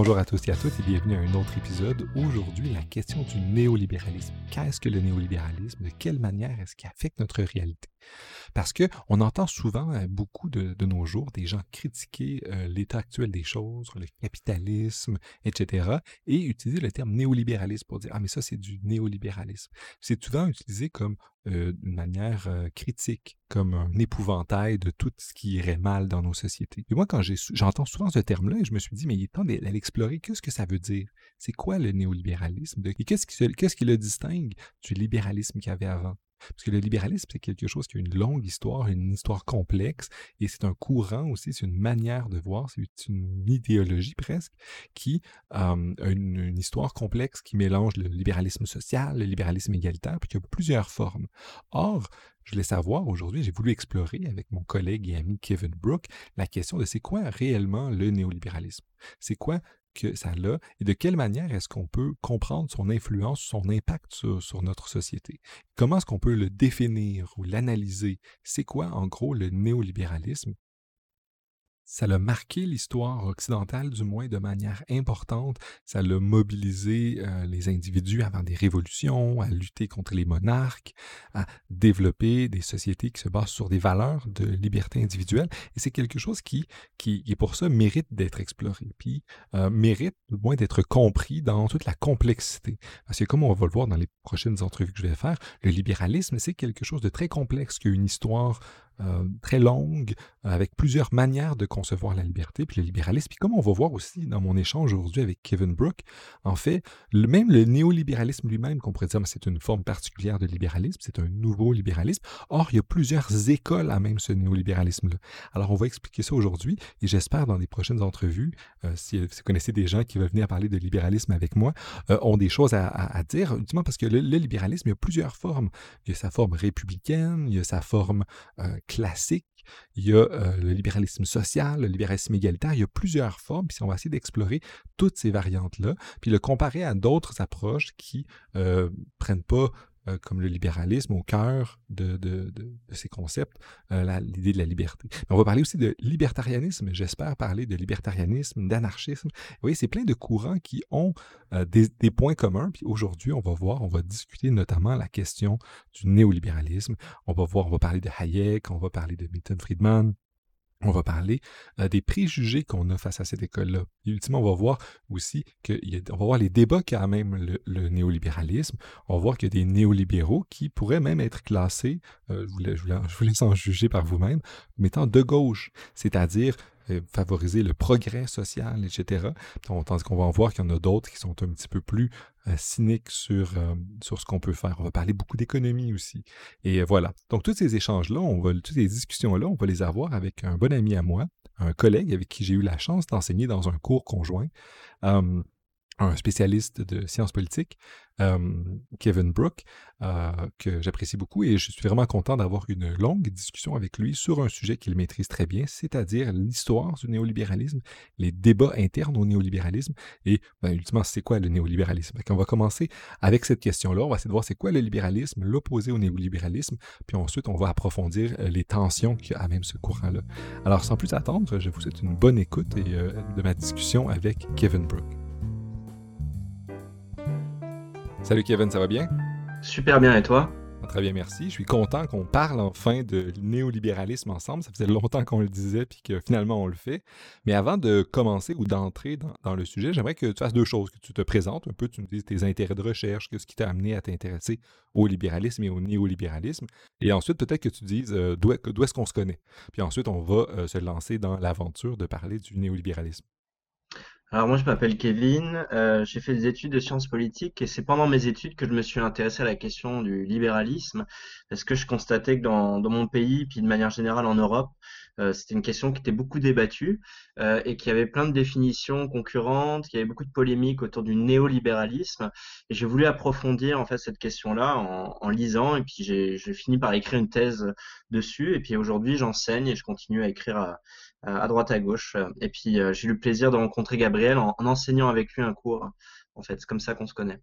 Bonjour à tous et à toutes et bienvenue à un autre épisode. Aujourd'hui, la question du néolibéralisme. Qu'est-ce que le néolibéralisme? De quelle manière est-ce qu'il affecte notre réalité? Parce qu'on entend souvent, euh, beaucoup de, nos jours, des gens critiquer euh, l'état actuel des choses, le capitalisme, etc., et utiliser le terme néolibéralisme pour dire Ah, mais ça, c'est du néolibéralisme. C'est souvent utilisé comme euh, manière critique, comme un épouvantail de tout ce qui irait mal dans nos sociétés. Et moi, quand j'entends souvent ce terme-là, je me suis dit, mais il est temps d'aller explorer qu'est-ce que ça veut dire? C'est quoi le néolibéralisme? Et qu'est-ce qui le distingue du libéralisme qu'il y avait avant? Parce que le libéralisme, c'est quelque chose qui a une longue histoire, une histoire complexe, et c'est un courant aussi, c'est une manière de voir, c'est une idéologie presque, qui a une, histoire complexe qui mélange le libéralisme social, le libéralisme égalitaire, puis qui a plusieurs formes. Or, je voulais savoir aujourd'hui, j'ai voulu explorer avec mon collègue et ami Kevin Brooke la question de c'est quoi réellement le néolibéralisme? C'est quoi ça a et de quelle manière est-ce qu'on peut comprendre son influence, son impact sur, notre société? Comment est-ce qu'on peut le définir ou l'analyser? C'est quoi en gros le néolibéralisme? Ça l'a marqué l'histoire occidentale, du moins de manière importante. Ça l'a mobilisé euh, les individus avant des révolutions, à lutter contre les monarques, à développer des sociétés qui se basent sur des valeurs de liberté individuelle. Et c'est quelque chose qui, qui, qui, pour ça, mérite d'être exploré, puis euh, mérite, du moins, d'être compris dans toute la complexité. Parce que comme on va le voir dans les prochaines entrevues que je vais faire, le libéralisme, c'est quelque chose de très complexe, qui a une histoire euh, très longue, avec plusieurs manières de concevoir la liberté, puis le libéralisme. Puis comme on va voir aussi dans mon échange aujourd'hui avec Kevin Brooke, en fait, même le néolibéralisme lui-même, qu'on pourrait dire, c'est une forme particulière de libéralisme, c'est un nouveau libéralisme. Or, il y a plusieurs écoles à même ce néolibéralisme-là. Alors, on va expliquer ça aujourd'hui, et j'espère dans les prochaines entrevues, euh, si, vous connaissez des gens qui veulent venir parler de libéralisme avec moi, euh, ont des choses à, dire, justement parce que le, libéralisme, il y a plusieurs formes. Il y a sa forme républicaine, il y a sa forme classique, il y a euh, le libéralisme social, le libéralisme égalitaire, il y a plusieurs formes, puis on va essayer d'explorer toutes ces variantes-là, puis le comparer à d'autres approches qui ne euh, prennent pas euh, comme le libéralisme au cœur de, ces concepts, euh, l'idée de la liberté. on va parler aussi de libertarianisme, j'espère parler de libertarianisme, d'anarchisme. Vous voyez, c'est plein de courants qui ont euh, des, des, points communs. Puis aujourd'hui, on va voir, on va discuter notamment la question du néolibéralisme. On va voir, on va parler de Hayek, on va parler de Milton Friedman, on va parler euh, des préjugés qu'on a face à cette école-là. ultimement, on va voir aussi que on va voir les débats qu'a même le, néolibéralisme. On va voir qu'il y a des néolibéraux qui pourraient même être classés, euh, je, vous, laisse en juger par vous-même, mettant de gauche, c'est-à-dire favoriser le progrès social, etc. Tandis qu'on va en voir qu'il y en a d'autres qui sont un petit peu plus euh, cyniques sur, euh, sur ce qu'on peut faire. On va parler beaucoup d'économie aussi. Et voilà. Donc, tous ces échanges-là, on va, toutes ces discussions-là, on va les avoir avec un bon ami à moi, un collègue avec qui j'ai eu la chance d'enseigner dans un cours conjoint un spécialiste de sciences politiques, Kevin Brooke, euh, que j'apprécie beaucoup et je suis vraiment content d'avoir une longue discussion avec lui sur un sujet qu'il maîtrise très bien, c'est-à-dire l'histoire du néolibéralisme, les débats internes au néolibéralisme et ben, ultimement c'est quoi le néolibéralisme? on va commencer avec cette question-là, on va essayer de voir c'est quoi le libéralisme, l'opposé au néolibéralisme, puis ensuite on va approfondir euh, les tensions qu'il y a à même ce courant-là. Alors sans plus attendre, je vous souhaite une bonne écoute euh, de ma discussion avec Kevin Brooke. Salut Kevin, ça va bien? Super bien, et toi? Très bien, merci. Je suis content qu'on parle enfin de néolibéralisme ensemble. Ça faisait longtemps qu'on le disait, puis que finalement on le fait. Mais avant de commencer ou d'entrer dans, le sujet, j'aimerais que tu fasses deux choses, que tu te présentes un peu, tu nous dises tes intérêts de recherche, ce qui t'a amené à t'intéresser au libéralisme et au néolibéralisme. Et ensuite, peut-être que tu dises euh, d'où est-ce qu'on se connaît? Puis ensuite, on va euh, se lancer dans l'aventure de parler du néolibéralisme. Alors moi je m'appelle Kevin, euh, j'ai fait des études de sciences politiques et c'est pendant mes études que je me suis intéressé à la question du libéralisme parce que je constatais que dans, dans mon pays puis de manière générale en Europe euh, c'était une question qui était beaucoup débattue euh, et qui avait plein de définitions concurrentes, qui avait beaucoup de polémiques autour du néolibéralisme. Et j'ai voulu approfondir en fait cette question-là en, en, lisant et puis j'ai fini par écrire une thèse dessus. Et puis aujourd'hui j'enseigne et je continue à écrire à, à droite à gauche. Et puis euh, j'ai eu le plaisir de rencontrer Gabriel en, en enseignant avec lui un cours. En fait, c'est comme ça qu'on se connaît.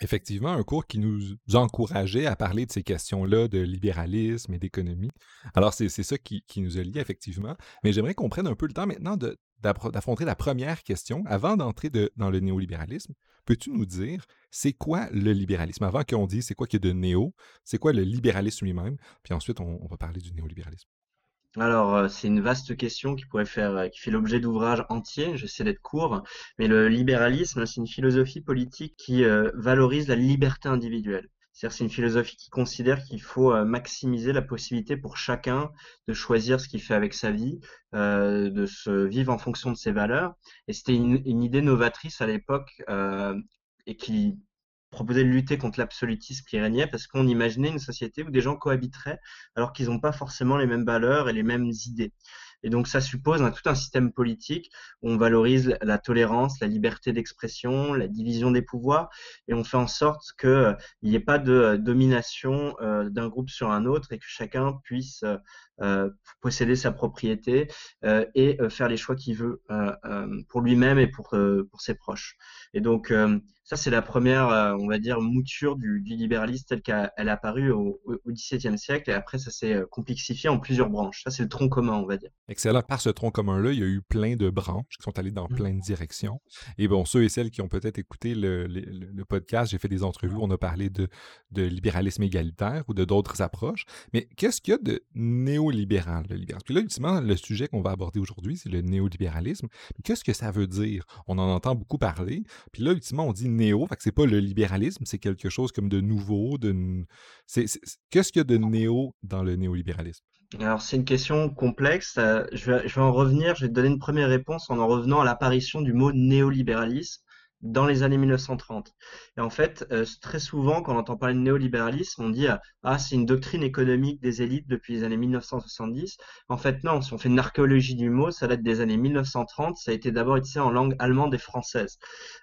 Effectivement, un cours qui nous encourageait à parler de ces questions-là de libéralisme et d'économie. Alors, c'est ça qui, nous a liés, effectivement. Mais j'aimerais qu'on prenne un peu le temps maintenant d'affronter la première question, avant d'entrer dans le néolibéralisme, peux-tu nous dire c'est quoi le libéralisme? Avant qu'on dise c'est quoi qu'il y a de néo, c'est quoi le libéralisme lui-même? Puis ensuite, on, va parler du néolibéralisme. Alors, euh, c'est une vaste question qui pourrait faire, euh, qui fait l'objet d'ouvrages entiers. J'essaie d'être court, mais le libéralisme, c'est une philosophie politique qui euh, valorise la liberté individuelle. C'est-à-dire c'est une philosophie qui considère qu'il faut euh, maximiser la possibilité pour chacun de choisir ce qu'il fait avec sa vie, euh, de se vivre en fonction de ses valeurs. Et c'était une, une, idée novatrice à l'époque et qui proposait de lutter contre l'absolutisme qui régnait parce qu'on imaginait une société où des gens cohabiteraient alors qu'ils n'ont pas forcément les mêmes valeurs et les mêmes idées. Et donc ça suppose un, tout un système politique où on valorise la tolérance, la liberté d'expression, la division des pouvoirs, et on fait en sorte qu'il euh, n'y ait pas de euh, domination euh, d'un groupe sur un autre et que chacun puisse posséder sa propriété et faire les choix qu'il veut pour lui-même et pour, pour ses proches. Et donc ça, c'est la première, euh, on va dire, mouture du, libéralisme telle qu'elle a apparu au, XVIIe siècle. Et après, ça s'est euh, complexifié en plusieurs branches. Ça, c'est le tronc commun, on va dire. Excellent. Par ce tronc commun-là, il y a eu plein de branches qui sont allées dans mmh. plein de directions. Et bon, ceux et celles qui ont peut-être écouté le, podcast, j'ai fait des entrevues, on a parlé de, de libéralisme égalitaire ou de d'autres approches. Mais qu'est-ce qu'il y a de néolibéral, le libéralisme? Puis là, ultimement, le sujet qu'on va aborder aujourd'hui, c'est le néolibéralisme. Qu'est-ce que ça veut dire? On en entend beaucoup parler. Puis là, ultimement, on dit néo, fait que c'est pas le libéralisme, c'est quelque chose comme de nouveau. De... Qu'est-ce qu'il y a de néo dans le néolibéralisme? Alors, c'est une question complexe. Euh, je vais, je vais en revenir, je vais te donner une première réponse en en revenant à l'apparition du mot néolibéralisme dans les années 1930. Et en fait, euh, très souvent, quand on entend parler de néolibéralisme, on dit ah c'est une doctrine économique des élites depuis les années 1970. En fait, non. Si on fait une archéologie du mot, ça date des années 1930. Ça a été d'abord utilisé en langue allemande et française.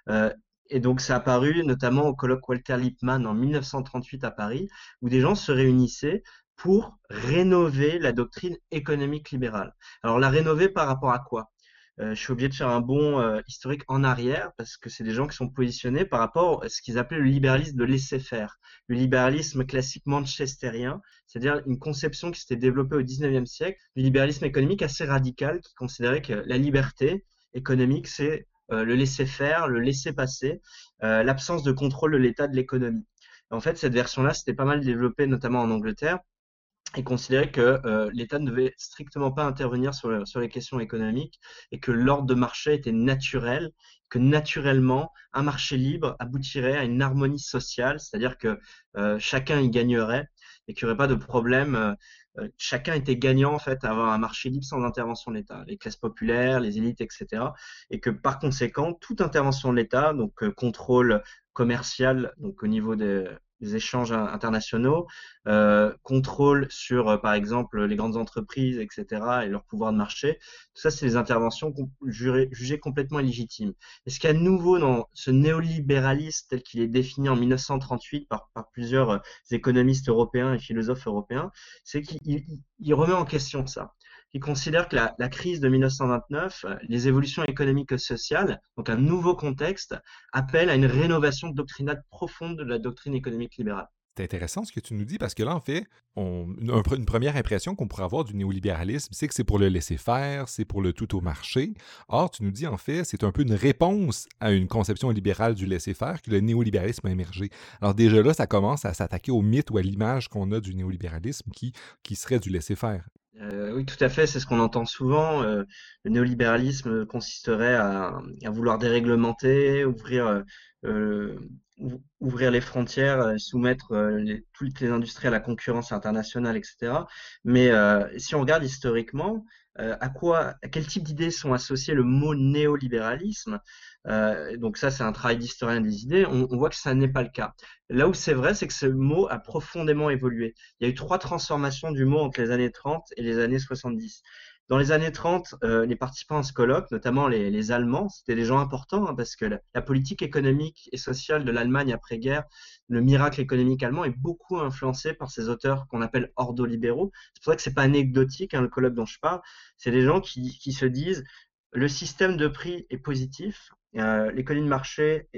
Euh, et donc, ça a apparu notamment au colloque Walter Lippmann en 1938 à Paris, où des gens se réunissaient pour rénover la doctrine économique libérale. Alors, la rénover par rapport à quoi? euh, je suis obligé de faire un bond euh, historique en arrière parce que c'est des gens qui sont positionnés par rapport à ce qu'ils appelaient le libéralisme de laisser-faire, le libéralisme classique manchestérien, c'est-à-dire une conception qui s'était développée au 19e siècle, du libéralisme économique assez radical qui considérait que la liberté économique, c'est euh, le laisser-faire, le laisser-passer, l'absence de contrôle de l'état de l'économie. En fait, cette version-là, c'était pas mal développée notamment en Angleterre et considérait que euh, l'État ne devait strictement pas intervenir sur, sur les questions économiques et que l'ordre de marché était naturel, que naturellement, un marché libre aboutirait à une harmonie sociale, c'est-à-dire que euh, chacun y gagnerait et qu'il n'y aurait pas de problème. Euh, chacun était gagnant en fait à avoir un marché libre sans intervention de l'État, les classes populaires, les élites, etc. Et que par conséquent, toute intervention de l'État, donc contrôle commercial, donc au niveau des, des échanges internationaux, euh, contrôle sur, euh, par exemple, les grandes entreprises, etc., et leur pouvoir de marché. Tout ça, c'est des interventions jugées complètement illégitimes. Et ce qu'il y a de nouveau dans ce néolibéralisme tel qu'il est défini en 1938 par, par plusieurs euh, économistes européens et philosophes européens, c'est qu'il remet en question ça qui considère que la, crise de 1929, euh, les évolutions économiques et sociales, donc un nouveau contexte, appellent à une rénovation doctrinale profonde de la doctrine économique libérale. C'est intéressant ce que tu nous dis parce que là, en fait, on, une, première impression qu'on pourrait avoir du néolibéralisme, c'est que c'est pour le laisser faire, c'est pour le tout au marché. Or, tu nous dis en fait, c'est un peu une réponse à une conception libérale du laisser faire que le néolibéralisme a émergé. Alors déjà là, ça commence à s'attaquer au mythe ou à l'image qu'on a du néolibéralisme qui, qui serait du laisser faire. Euh, oui, tout à fait, c'est ce qu'on entend souvent. Euh, le néolibéralisme consisterait à, vouloir déréglementer, ouvrir, euh, ouvrir les frontières, soumettre toutes les industries à la concurrence internationale, etc. Mais si on regarde historiquement, à quoi, à quel type d'idées sont associés le mot néolibéralisme? Euh, donc ça, c'est un travail d'historien des idées. On, voit que ça n'est pas le cas. Là où c'est vrai, c'est que ce mot a profondément évolué. Il y a eu trois transformations du mot entre les années 30 et les années 70. Dans les années 30, euh, les participants à ce colloque, notamment les, Allemands, c'était des gens importants hein, parce que la, politique économique et sociale de l'Allemagne après-guerre, le miracle économique allemand est beaucoup influencé par ces auteurs qu'on appelle ordolibéraux. C'est pour ça que c'est pas anecdotique hein, le colloque dont je parle. C'est des gens qui, qui se disent le système de prix est positif, euh, l'économie de marché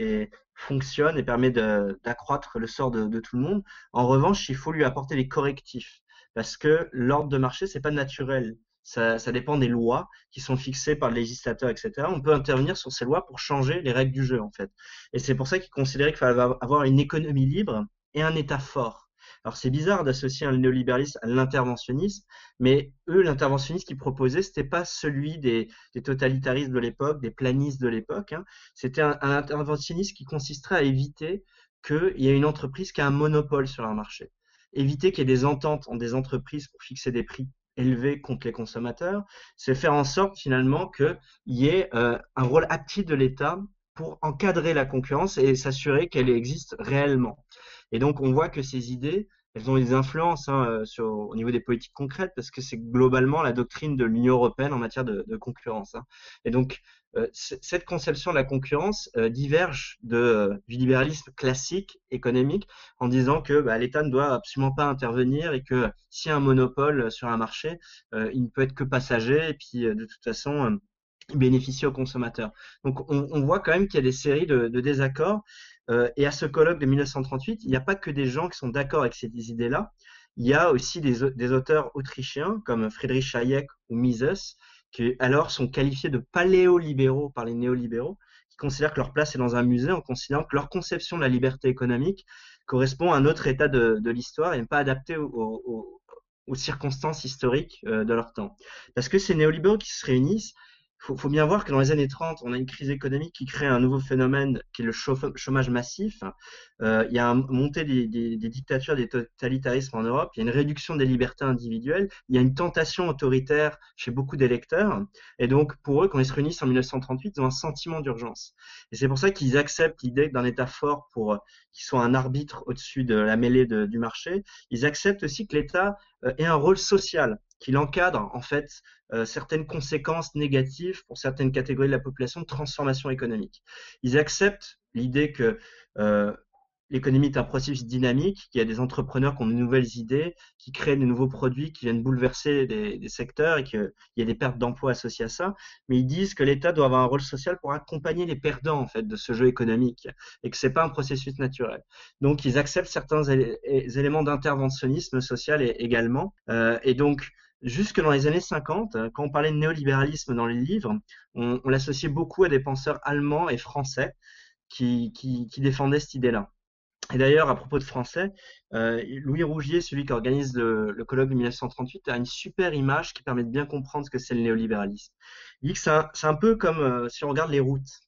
fonctionne et permet d'accroître le sort de, tout le monde. En revanche, il faut lui apporter des correctifs parce que l'ordre de marché, c'est pas naturel. Ça, dépend des lois qui sont fixées par le législateur, etc. On peut intervenir sur ces lois pour changer les règles du jeu, en fait. Et c'est pour ça qu'ils considéraient qu'il fallait avoir une économie libre et un État fort. Alors c'est bizarre d'associer un néolibéralisme à l'interventionnisme, mais eux, l'interventionnisme qu'ils proposaient, c'était pas celui des, des, totalitaristes de l'époque, des planistes de l'époque. Hein. C'était un, un interventionnisme qui consisterait à éviter qu'il y ait une entreprise qui a un monopole sur un marché. Éviter qu'il y ait des ententes entre des entreprises pour fixer des prix élevés contre les consommateurs, c'est faire en sorte finalement qu'il y ait euh, un rôle actif de l'État pour encadrer la concurrence et s'assurer qu'elle existe réellement. Et donc on voit que ces idées, elles ont des influences hein, euh, sur, au niveau des politiques concrètes parce que c'est globalement la doctrine de l'Union européenne en matière de, de concurrence. Hein. Et donc euh, cette conception de la concurrence euh, diverge de, euh, du libéralisme classique économique en disant que bah, l'État ne doit absolument pas intervenir et que s'il y a un monopole sur un marché, il ne peut être que passager et puis de toute façon il bénéficie aux consommateurs. Donc on, on voit quand même qu'il y a des séries de, de désaccords et à ce colloque de 1938, il n'y a pas que des gens qui sont d'accord avec ces idées-là, il y a aussi des, auteurs autrichiens comme Friedrich Hayek ou Mises qui alors sont qualifiés de paléolibéraux par les néolibéraux, qui considèrent que leur place est dans un musée en considérant que leur conception de la liberté économique correspond à un autre état de, l'histoire et n'est pas adaptée aux, aux, circonstances historiques euh, de leur temps. Parce que ces néolibéraux qui se réunissent, faut, faut bien voir que dans les années 30, on a une crise économique qui crée un nouveau phénomène qui est le chômage massif. Euh, il y a une montée des, dictatures, des totalitarismes en Europe. Il y a une réduction des libertés individuelles. Il y a une tentation autoritaire chez beaucoup d'électeurs. Et donc, pour eux, quand ils se réunissent en 1938, ils ont un sentiment d'urgence. Et c'est pour ça qu'ils acceptent l'idée d'un État fort pour euh, qu'il soit un arbitre au-dessus de la mêlée du marché. Ils acceptent aussi que l'État euh, ait un rôle social qu'il encadre en fait euh, certaines conséquences négatives pour certaines catégories de la population de transformation économique. Ils acceptent l'idée que euh, l'économie est un processus dynamique, qu'il y a des entrepreneurs qui ont de nouvelles idées, qui créent de nouveaux produits, qui viennent bouleverser des, des secteurs et qu'il y a des pertes d'emplois associées à ça. Mais ils disent que l'État doit avoir un rôle social pour accompagner les perdants en fait de ce jeu économique et que c'est pas un processus naturel. Donc ils acceptent certains éléments d'interventionnisme social également. Euh, et donc jusque dans les années 50, quand on parlait de néolibéralisme dans les livres, on, on l'associait beaucoup à des penseurs allemands et français qui, qui, qui défendaient cette idée-là. Et d'ailleurs, à propos de français, euh, Louis Rougier, celui qui organise le, colloque de 1938, a une super image qui permet de bien comprendre ce que c'est le néolibéralisme. Il dit que c'est un, peu comme euh, si on regarde les routes.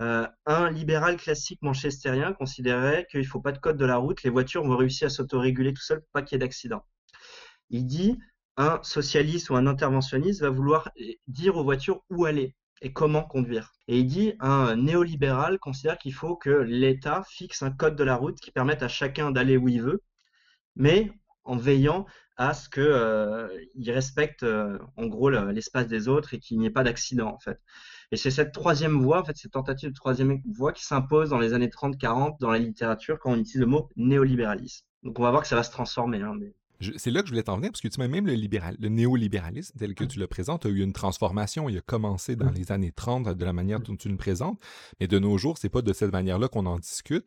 Euh, un libéral classique manchestérien considérait qu'il ne faut pas de code de la route, les voitures vont réussir à s'autoréguler tout seul pour pas qu'il y ait d'accident. Il dit un socialiste ou un interventionniste va vouloir dire aux voitures où aller et comment conduire. Et il dit un néolibéral considère qu'il faut que l'État fixe un code de la route qui permette à chacun d'aller où il veut, mais en veillant à ce qu'il euh, respecte euh, en gros l'espace des autres et qu'il n'y ait pas d'accident en fait. Et c'est cette troisième voie, en fait, cette tentative de troisième voie qui s'impose dans les années 30-40 dans la littérature quand on utilise le mot néolibéralisme. Donc on va voir que ça va se transformer. Hein, c'est là que je voulais t'en venir, parce que tu m'as même le, libéral, le néolibéralisme, tel que tu le présentes, a eu une transformation. Il a commencé dans les années 30 de la manière dont tu le présentes, mais de nos jours, c'est pas de cette manière-là qu'on en discute.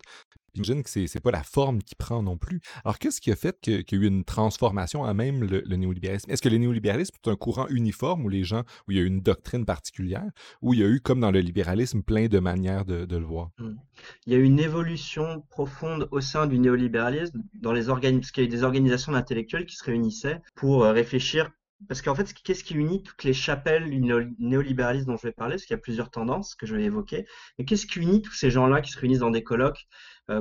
J'imagine que c'est, pas la forme qui prend non plus. Alors, qu'est-ce qui a fait qu'il y a eu une transformation à même le, néolibéralisme? Est-ce que le néolibéralisme est un courant uniforme où les gens, où il y a une doctrine particulière, ou il y a eu, comme dans le libéralisme, plein de manières de, le voir? Mmh. Il y a eu une évolution profonde au sein du néolibéralisme dans les parce qu'il y a eu des organisations d'intellectuels qui se réunissaient pour euh, réfléchir parce qu'en fait, qu'est-ce qui unit toutes les chapelles du néolibéralisme dont je vais parler? Parce qu'il y a plusieurs tendances que je vais évoquer. Mais qu'est-ce qui unit tous ces gens-là qui se réunissent dans des colloques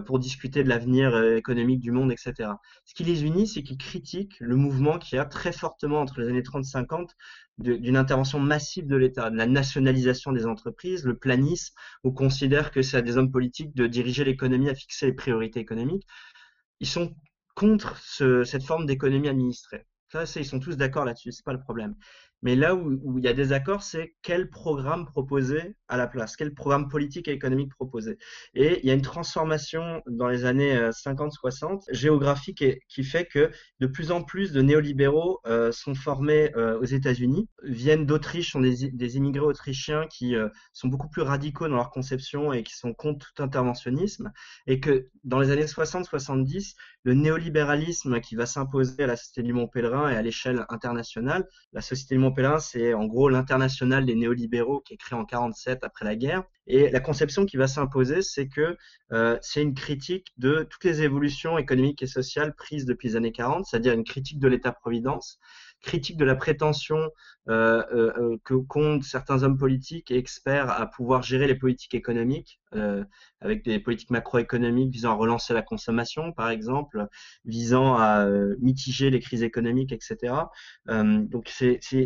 pour discuter de l'avenir euh, économique du monde, etc. Ce qui les unit, c'est qu'ils critiquent le mouvement qui a très fortement entre les années 30 et 50 d'une intervention massive de l'État, de la nationalisation des entreprises, le planisme, où considère que c'est à des hommes politiques de diriger l'économie, à fixer les priorités économiques. Ils sont contre ce, cette forme d'économie administrée. Ça, ils sont tous d'accord là-dessus, c'est pas le problème. Mais là où, il y a des accords, c'est quel programme proposer à la place, quel programme politique et économique proposer. Et il y a une transformation dans les années 50-60 euh, géographique qui fait que de plus en plus de néolibéraux euh, sont formés euh, aux États-Unis, viennent d'Autriche, sont des, immigrés autrichiens qui sont beaucoup plus radicaux dans leur conception et qui sont contre tout interventionnisme. Et que dans les années 60-70, le néolibéralisme qui va s'imposer à la Société du Mont Pèlerin et à l'échelle internationale, la Société du Mont c'est en gros l'international des néolibéraux qui est créé en 47 après la guerre. Et la conception qui va s'imposer, c'est que euh, c'est une critique de toutes les évolutions économiques et sociales prises depuis les années 40, c'est-à-dire une critique de l'État-providence, critique de la prétention euh, euh, euh, que comptent certains hommes politiques et experts à pouvoir gérer les politiques économiques, avec des politiques macroéconomiques visant à relancer la consommation, par exemple, visant à mitiger les crises économiques, etc. donc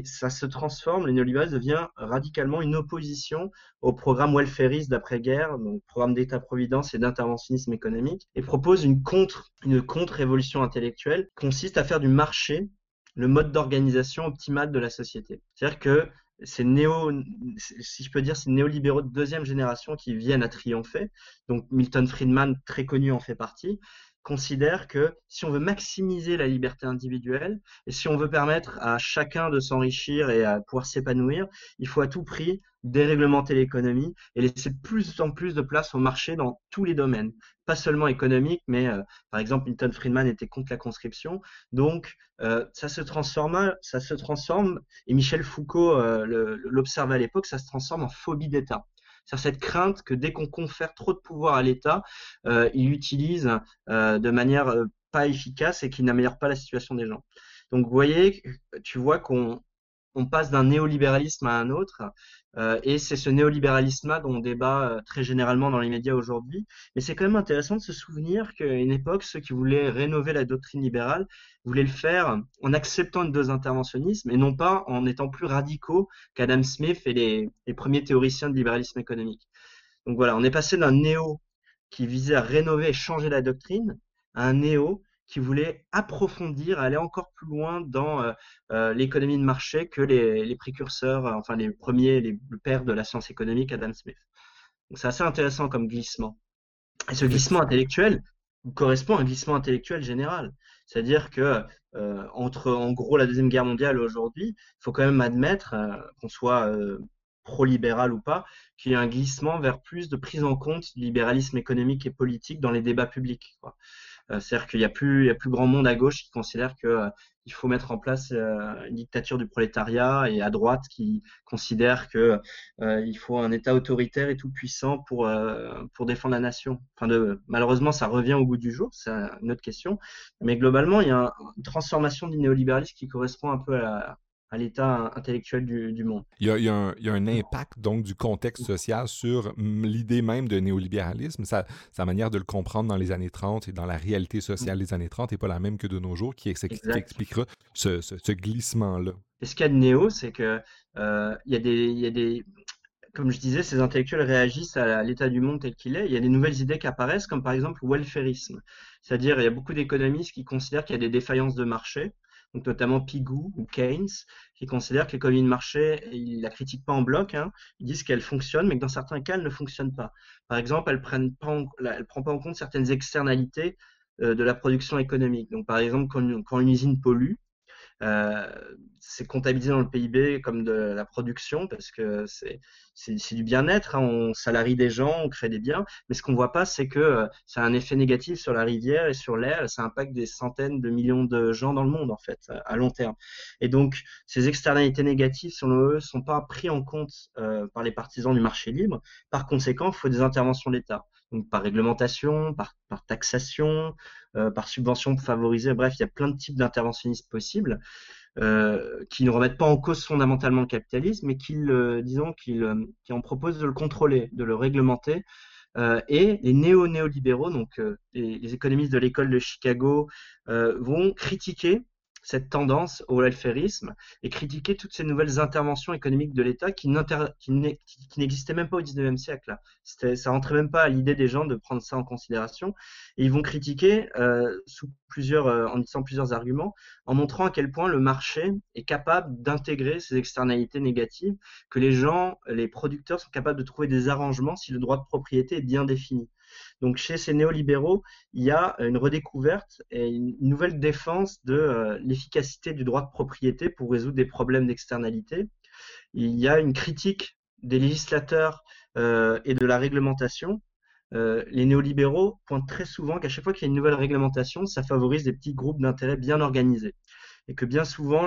ça se transforme, le néolibéralisme devient radicalement une opposition au programme welfariste d'après-guerre, donc programme d'État-providence et d'interventionnisme économique, et propose une contre, une contre-révolution intellectuelle, consiste à faire du marché le mode d'organisation optimale de la société. C'est-à-dire que ces néo, si je peux dire, ces néolibéraux de deuxième génération qui viennent à triompher, donc Milton Friedman, très connu, en fait partie, considère que si on veut maximiser la liberté individuelle et si on veut permettre à chacun de s'enrichir et à pouvoir s'épanouir, il faut à tout prix déréglementer l'économie et laisser plus en plus de place au marché dans tous les domaines, pas seulement économique, mais euh, par exemple Milton Friedman était contre la conscription, donc euh, ça se transforme, ça se transforme et Michel Foucault euh, l'observe à l'époque, ça se transforme en phobie d'État c'est cette crainte que dès qu'on confère trop de pouvoir à l'État, euh, il l'utilise euh, de manière euh, pas efficace et qu'il n'améliore pas la situation des gens. Donc vous voyez, tu vois qu'on on passe d'un néolibéralisme à un autre, euh, et c'est ce néolibéralisme-là dont on débat euh, très généralement dans les médias aujourd'hui. Mais c'est quand même intéressant de se souvenir qu'à une époque, ceux qui voulaient rénover la doctrine libérale voulaient le faire en acceptant une dose d'interventionnisme et non pas en étant plus radicaux qu'Adam Smith et les, les premiers théoriciens de libéralisme économique. Donc voilà, on est passé d'un néo qui visait à rénover et changer la doctrine à un néo qui voulait approfondir, aller encore plus loin dans euh, euh, l'économie de marché que les, précurseurs, euh, enfin les premiers, les pères de la science économique, Adam Smith. Donc c'est assez intéressant comme glissement. Et ce glissement intellectuel correspond à un glissement intellectuel général. C'est-à-dire que entre en gros la deuxième guerre mondiale aujourd'hui, il faut quand même admettre qu'on soit pro-libéral ou pas, qu'il y a un glissement vers plus de prise en compte du libéralisme économique et politique dans les débats publics. Quoi. Euh, c'est-à-dire qu'il n'y a plus, il y a plus grand monde à gauche qui considère que euh, il faut mettre en place euh, une dictature du prolétariat et à droite qui considère que il faut un État autoritaire et tout puissant pour pour défendre la nation. Malheureusement, ça revient au bout du jour, c'est une autre question. Mais globalement, il y a une transformation du néolibéralisme qui correspond un peu à, à l'état intellectuel du, monde. Il y, a, un, impact donc du contexte social sur l'idée même de néolibéralisme. Sa, sa, manière de le comprendre dans les années 30 et dans la réalité sociale des années 30 n'est pas la même que de nos jours, qui, expliquera ce, glissement-là. Et ce qu'il y a de néo, c'est que euh, il, y a des, il y a des, comme je disais, ces intellectuels réagissent à l'état du monde tel qu'il est. Il y a des nouvelles idées qui apparaissent, comme par exemple le welfarisme. C'est-à-dire, il y a beaucoup d'économistes qui considèrent qu'il y a des défaillances de marché donc notamment Pigou ou Keynes, qui considèrent que l'économie de marché, ils la critiquent pas en bloc, hein, ils disent qu'elle fonctionne, mais que dans certains cas, elle ne fonctionne pas. Par exemple, elle ne prend pas en compte certaines externalités euh, de la production économique. Donc, par exemple, quand une usine pollue, c'est comptabilisé dans le PIB comme de la production parce que c'est du bien-être. Hein. On salarie des gens, on crée des biens, mais ce qu'on voit pas, c'est que euh, ça a un effet négatif sur la rivière et sur l'air. Ça impacte des centaines de millions de gens dans le monde en fait à long terme. Et donc ces externalités négatives, selon eux, sont pas pris en compte euh, par les partisans du marché libre. Par conséquent, il faut des interventions de l'État donc par réglementation, par, taxation, euh, par subvention pour favoriser. Bref, il y a plein de types d'interventionnistes possibles euh, qui ne remettent pas en cause fondamentalement le capitalisme, mais qui, en proposent de le contrôler, de le réglementer. Euh, et les néo-néolibéraux, donc les, économistes de l'école de Chicago, vont critiquer cette tendance au welfarisme et critiquer toutes ces nouvelles interventions économiques de l'État qui n'existaient même pas au 19e siècle. Ça rentrait même pas à l'idée des gens de prendre ça en considération. Et ils vont critiquer euh, sous plusieurs, euh, en utilisant plusieurs arguments, en montrant à quel point le marché est capable d'intégrer ces externalités négatives, que les gens, les producteurs sont capables de trouver des arrangements si le droit de propriété est bien défini. Donc chez ces néolibéraux, il y a une redécouverte et une nouvelle défense de euh, l'efficacité du droit de propriété pour résoudre des problèmes d'externalité. Il y a une critique des législateurs euh, et de la réglementation. Euh, les néolibéraux pointent très souvent qu'à chaque fois qu'il y a une nouvelle réglementation, ça favorise des petits groupes d'intérêts bien organisés. Et que bien souvent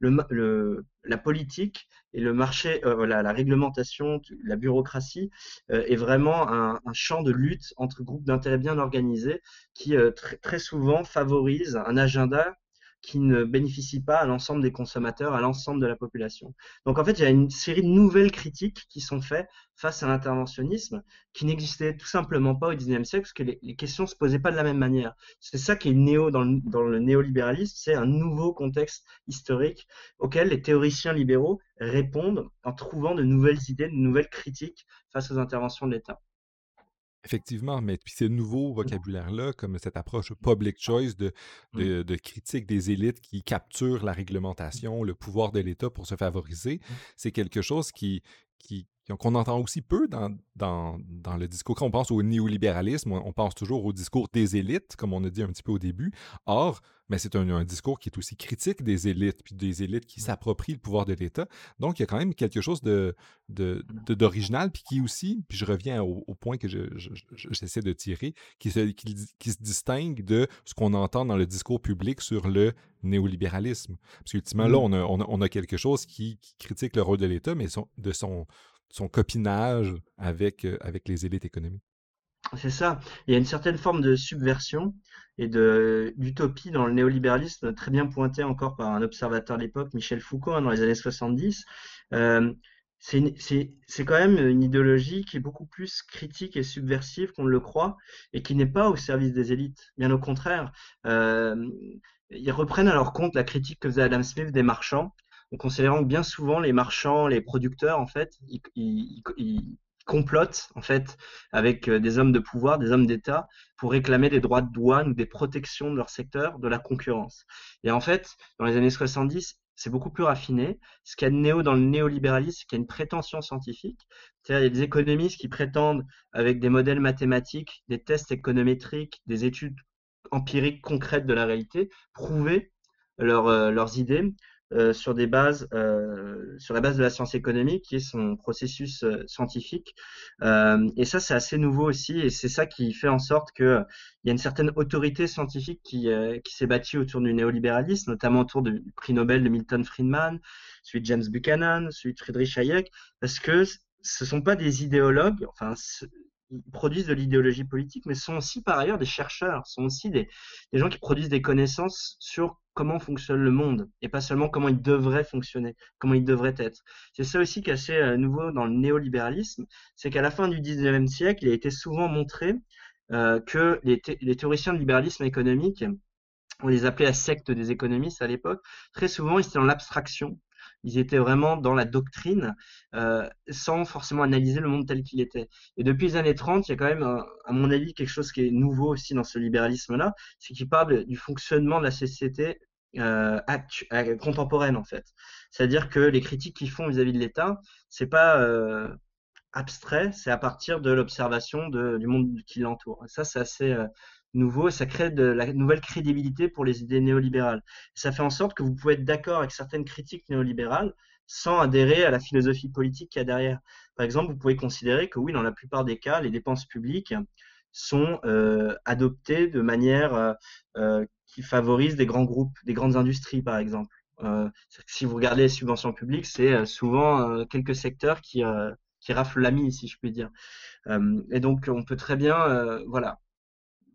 le, la politique et le marché, euh, la, réglementation, la bureaucratie euh, est vraiment un, champ de lutte entre groupes d'intérêts bien organisés qui euh, très souvent favorise un agenda qui ne bénéficie pas à l'ensemble des consommateurs, à l'ensemble de la population. Donc en fait, il y a une série de nouvelles critiques qui sont faites face à l'interventionnisme qui n'existait tout simplement pas au XIXe siècle parce que les, questions se posaient pas de la même manière. C'est ça qui est néo dans le néolibéralisme, c'est un nouveau contexte historique auquel les théoriciens libéraux répondent en trouvant de nouvelles idées, de nouvelles critiques face aux interventions de l'État. Effectivement, mais puis ces nouveaux mmh. vocabulaires-là, comme cette approche public choice de, mmh. de, critique des élites qui capturent la réglementation, le pouvoir de l'État pour se favoriser, mmh. c'est quelque chose qui, qui, qu'on entend aussi peu dans, dans, dans, le discours. Quand on pense au néolibéralisme, on pense toujours au discours des élites, comme on a dit un petit peu au début. Or, mais c'est un, discours qui est aussi critique des élites, puis des élites qui s'approprient le pouvoir de l'État. Donc, il y a quand même quelque chose de, d'original, puis qui aussi, puis je reviens au, point que j'essaie de tirer, qui se, qui, se distingue de ce qu'on entend dans le discours public sur le néolibéralisme. Parce qu'ultimement, là, mmh. on a, on, a, quelque chose qui, critique le rôle de l'État, mais de son, son copinage avec, euh, avec les élites économiques. C'est ça. Il y a une certaine forme de subversion et de d'utopie dans le néolibéralisme, très bien pointé encore par un observateur de l'époque, Michel Foucault, hein, dans les années 70. Euh, c'est quand même une idéologie qui est beaucoup plus critique et subversive qu'on ne le croit et qui n'est pas au service des élites. Bien au contraire, euh, ils reprennent à leur compte la critique que faisait Adam Smith des marchands, en considérant que bien souvent les marchands, les producteurs, en fait, ils, complotent en fait avec euh, des hommes de pouvoir, des hommes d'État pour réclamer des droits de douane ou des protections de leur secteur de la concurrence. Et en fait, dans les années 70, c'est beaucoup plus raffiné. Ce qu'il y a de néo dans le néolibéralisme, c'est qu'il y a une prétention scientifique. C'est-à-dire, il y a des économistes qui prétendent, avec des modèles mathématiques, des tests économétriques, des études empiriques concrètes de la réalité, prouver euh, leurs idées euh, euh, sur la base de la science économique, qui est son processus scientifique. et ça, c'est assez nouveau aussi, et c'est ça qui fait en sorte que il y a une certaine autorité scientifique qui, qui s'est bâtie autour du néolibéralisme, notamment autour du prix Nobel de Milton Friedman, celui de James Buchanan, celui de Friedrich Hayek, parce que ce sont pas des idéologues, enfin, produisent de l'idéologie politique, mais sont aussi par ailleurs des chercheurs, sont aussi des, gens qui produisent des connaissances sur comment fonctionne le monde et pas seulement comment il devrait fonctionner, comment il devrait être. C'est ça aussi qui est assez euh, nouveau dans le néolibéralisme, c'est qu'à la fin du 19e siècle, il a été souvent montré euh, que les, les, théoriciens de libéralisme économique, on les appelait la secte des économistes à l'époque, très souvent ils étaient dans l'abstraction, ils étaient vraiment dans la doctrine euh, sans forcément analyser le monde tel qu'il était. Et depuis les années 30, il y a quand même, à mon avis, quelque chose qui est nouveau aussi dans ce libéralisme-là, c'est qu'il parle du fonctionnement de la société euh, euh, contemporaine en fait. C'est-à-dire que les critiques qu'ils font vis-à-vis de l'État, c'est pas euh, abstrait, c'est à partir de l'observation du monde qui l'entoure. Ça, c'est assez euh, nouveau ça crée de la nouvelle crédibilité pour les idées néolibérales. Ça fait en sorte que vous pouvez être d'accord avec certaines critiques néolibérales sans adhérer à la philosophie politique qu'il y a derrière. Par exemple, vous pouvez considérer que oui, dans la plupart des cas, les dépenses publiques sont euh, adoptées de manière euh, euh qui favorise des grands groupes, des grandes industries, par exemple. Si vous regardez les subventions publiques, c'est souvent quelques secteurs qui, qui raflent l'ami, si je puis dire. et donc, on peut très bien, voilà,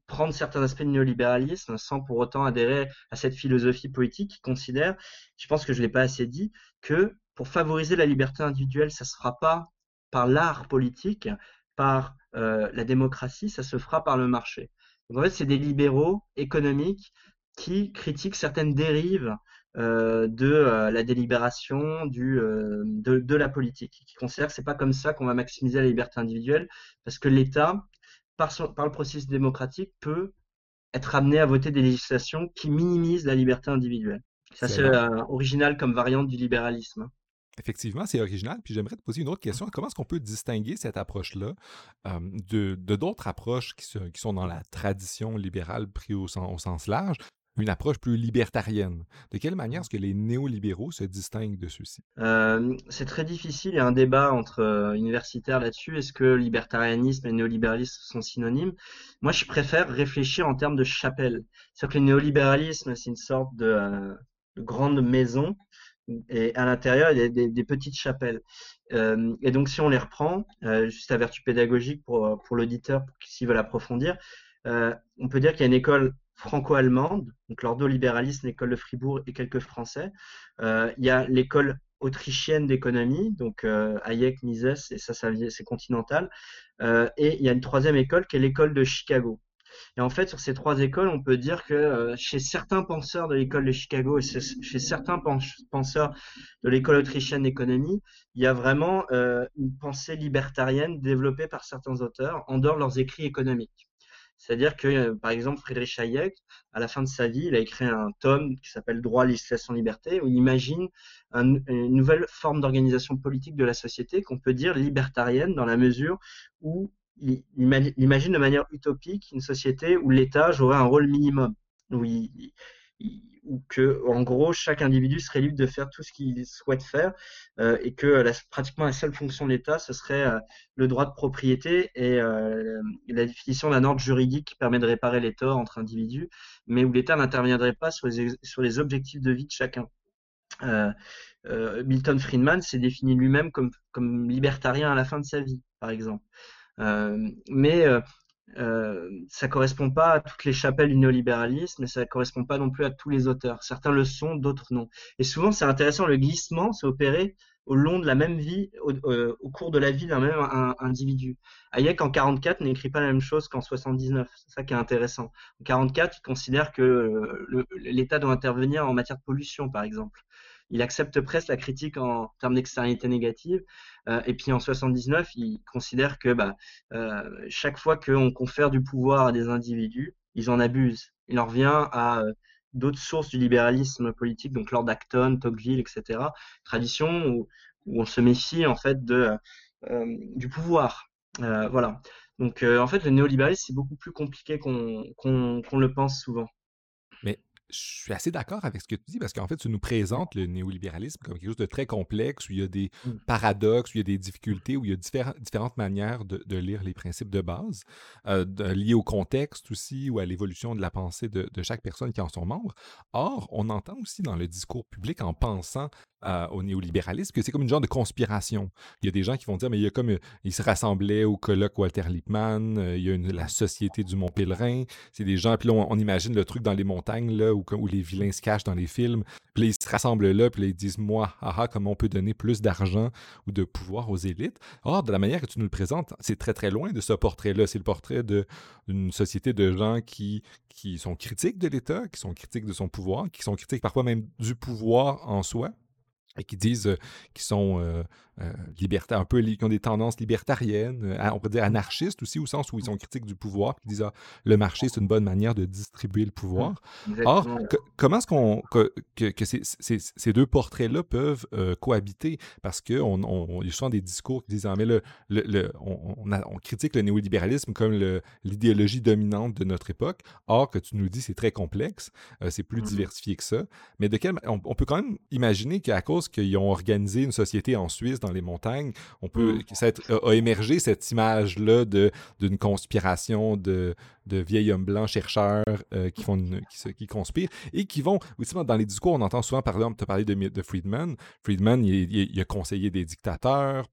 prendre certains aspects du néolibéralisme sans pour autant adhérer à cette philosophie politique qui considère, je pense que je ne l'ai pas assez dit, que pour favoriser la liberté individuelle, ça ne se fera pas par l'art politique, par euh, la démocratie, ça se fera par le marché. Donc en fait, c'est des libéraux économiques qui critiquent certaines dérives euh, de euh, la délibération, de, de, la politique, qui considèrent que c'est pas comme ça qu'on va maximiser la liberté individuelle, parce que l'État par, le processus démocratique, peut être amené à voter des législations qui minimisent la liberté individuelle. Ça, c'est euh, original comme variante du libéralisme. Effectivement, c'est original. Puis j'aimerais te poser une autre question. Comment est-ce qu'on peut distinguer cette approche-là euh, de d'autres approches qui, qui, sont dans la tradition libérale prise au sens large, une approche plus libertarienne. De quelle manière est-ce que les néolibéraux se distinguent de ceux-ci? Euh, C'est très difficile. Il y a un débat entre euh, universitaires là-dessus. Est-ce que libertarianisme et néolibéralisme sont synonymes? Moi, je préfère réfléchir en termes de chapelle. C'est-à-dire que le néolibéralisme, c'est une sorte de, euh, grandes maisons et à l'intérieur, il y a des, petites chapelles. Euh, et donc, si on les reprend, euh, juste à vertu pédagogique pour, pour l'auditeur, s'il veut l'approfondir, euh, on peut dire qu'il y a une école franco-allemande, donc l'ordo-libéralisme, l'école de Fribourg et quelques Français. il y a l'école autrichienne d'économie, donc Hayek, Mises, et ça, ça c'est continental. et il y a une troisième école qui est l'école de Chicago. Et en fait, sur ces trois écoles, on peut dire que euh, chez certains penseurs de l'école de Chicago et chez certains penseurs de l'école autrichienne d'économie, il y a vraiment euh, une pensée libertarienne développée par certains auteurs en dehors de leurs écrits économiques. C'est-à-dire que, euh, par exemple, Friedrich Hayek, à la fin de sa vie, il a écrit un tome qui s'appelle Droit, législation, liberté, où il imagine une nouvelle forme d'organisation politique de la société qu'on peut dire libertarienne dans la mesure où il, imagine de manière utopique une société où l'État jouerait un rôle minimum, que, en gros, chaque individu serait libre de faire tout ce qu'il souhaite faire, euh, et que la, pratiquement la seule fonction de l'État, ce serait euh, le droit de propriété et euh, la définition d'un ordre juridique qui permet de réparer les torts entre individus, mais où l'État n'interviendrait pas sur les, sur les objectifs de vie de chacun. Milton Friedman s'est défini lui-même comme, comme libertarien à la fin de sa vie, par exemple. Mais euh, euh, ça correspond pas à toutes les chapelles du néolibéralisme et ça correspond pas non plus à tous les auteurs. Certains le sont, d'autres non. Et souvent, c'est intéressant, le glissement s'est opéré au long de la même vie, au, cours de la vie d'un même individu. Hayek, en 44, n'écrit pas la même chose qu'en 79. C'est ça qui est intéressant. En 44, il considère que l'État doit intervenir en matière de pollution, par exemple il accepte presque la critique en termes d'externalité négative. Euh, et puis en 79, il considère que bah, euh, chaque fois qu'on confère du pouvoir à des individus, ils en abusent. Il en revient à euh, d'autres sources du libéralisme politique, donc Lord Acton, Tocqueville, etc. Tradition où, on se méfie en fait de, du pouvoir. voilà. Donc en fait, le néolibéralisme, c'est beaucoup plus compliqué qu'on le pense souvent. Je suis assez d'accord avec ce que tu dis parce qu'en fait, tu nous présentes le néolibéralisme comme quelque chose de très complexe où il y a des mmh. paradoxes, où il y a des difficultés, où il y a différentes manières de, lire les principes de base, euh, liés au contexte aussi ou à l'évolution de la pensée de, de, chaque personne qui en sont membres. Or, on entend aussi dans le discours public en pensant au néolibéralisme, que c'est comme une genre de conspiration. Il y a des gens qui vont dire, mais il y a comme, ils se rassemblaient au colloque Walter Lippmann, euh, il y a la Société du Mont Pèlerin, c'est des gens, puis là, on, imagine le truc dans les montagnes, là, où, les vilains se cachent dans les films, puis là, ils se rassemblent là, puis là, ils disent, moi, haha, comment on peut donner plus d'argent ou de pouvoir aux élites? Or, de la manière que tu nous le présentes, c'est très, très loin de ce portrait-là. C'est le portrait d'une société de gens qui sont critiques de l'État, qui sont critiques de son pouvoir, qui sont critiques parfois même du pouvoir en soi et qui disent qu'ils sont euh, libertaires, un peu, qui ont des tendances libertariennes, on pourrait dire anarchistes aussi, au sens où ils sont critiques du pouvoir, qui disent ah, le marché, c'est une bonne manière de distribuer le pouvoir. Or, comment est-ce qu'on que, que, ces, ces, deux portraits-là peuvent cohabiter? Parce qu'il on, on, y a souvent des discours qui disent ah, mais le, le, on, on, critique le néolibéralisme comme l'idéologie dominante de notre époque. Or, que tu nous dis, c'est très complexe, c'est plus mmh diversifié que ça. Mais de quel, on, peut quand même imaginer qu'à cause qu'ils ont organisé une société en Suisse, dans les montagnes, on peut, mm. ça a, émergé cette image-là d'une conspiration de, de vieils hommes blancs chercheurs euh, qui, font qui, qui, conspirent et qui vont, aussi dans les discours, on entend souvent parler, as parlé de, de Friedman. Friedman, il, a conseillé des dictateurs,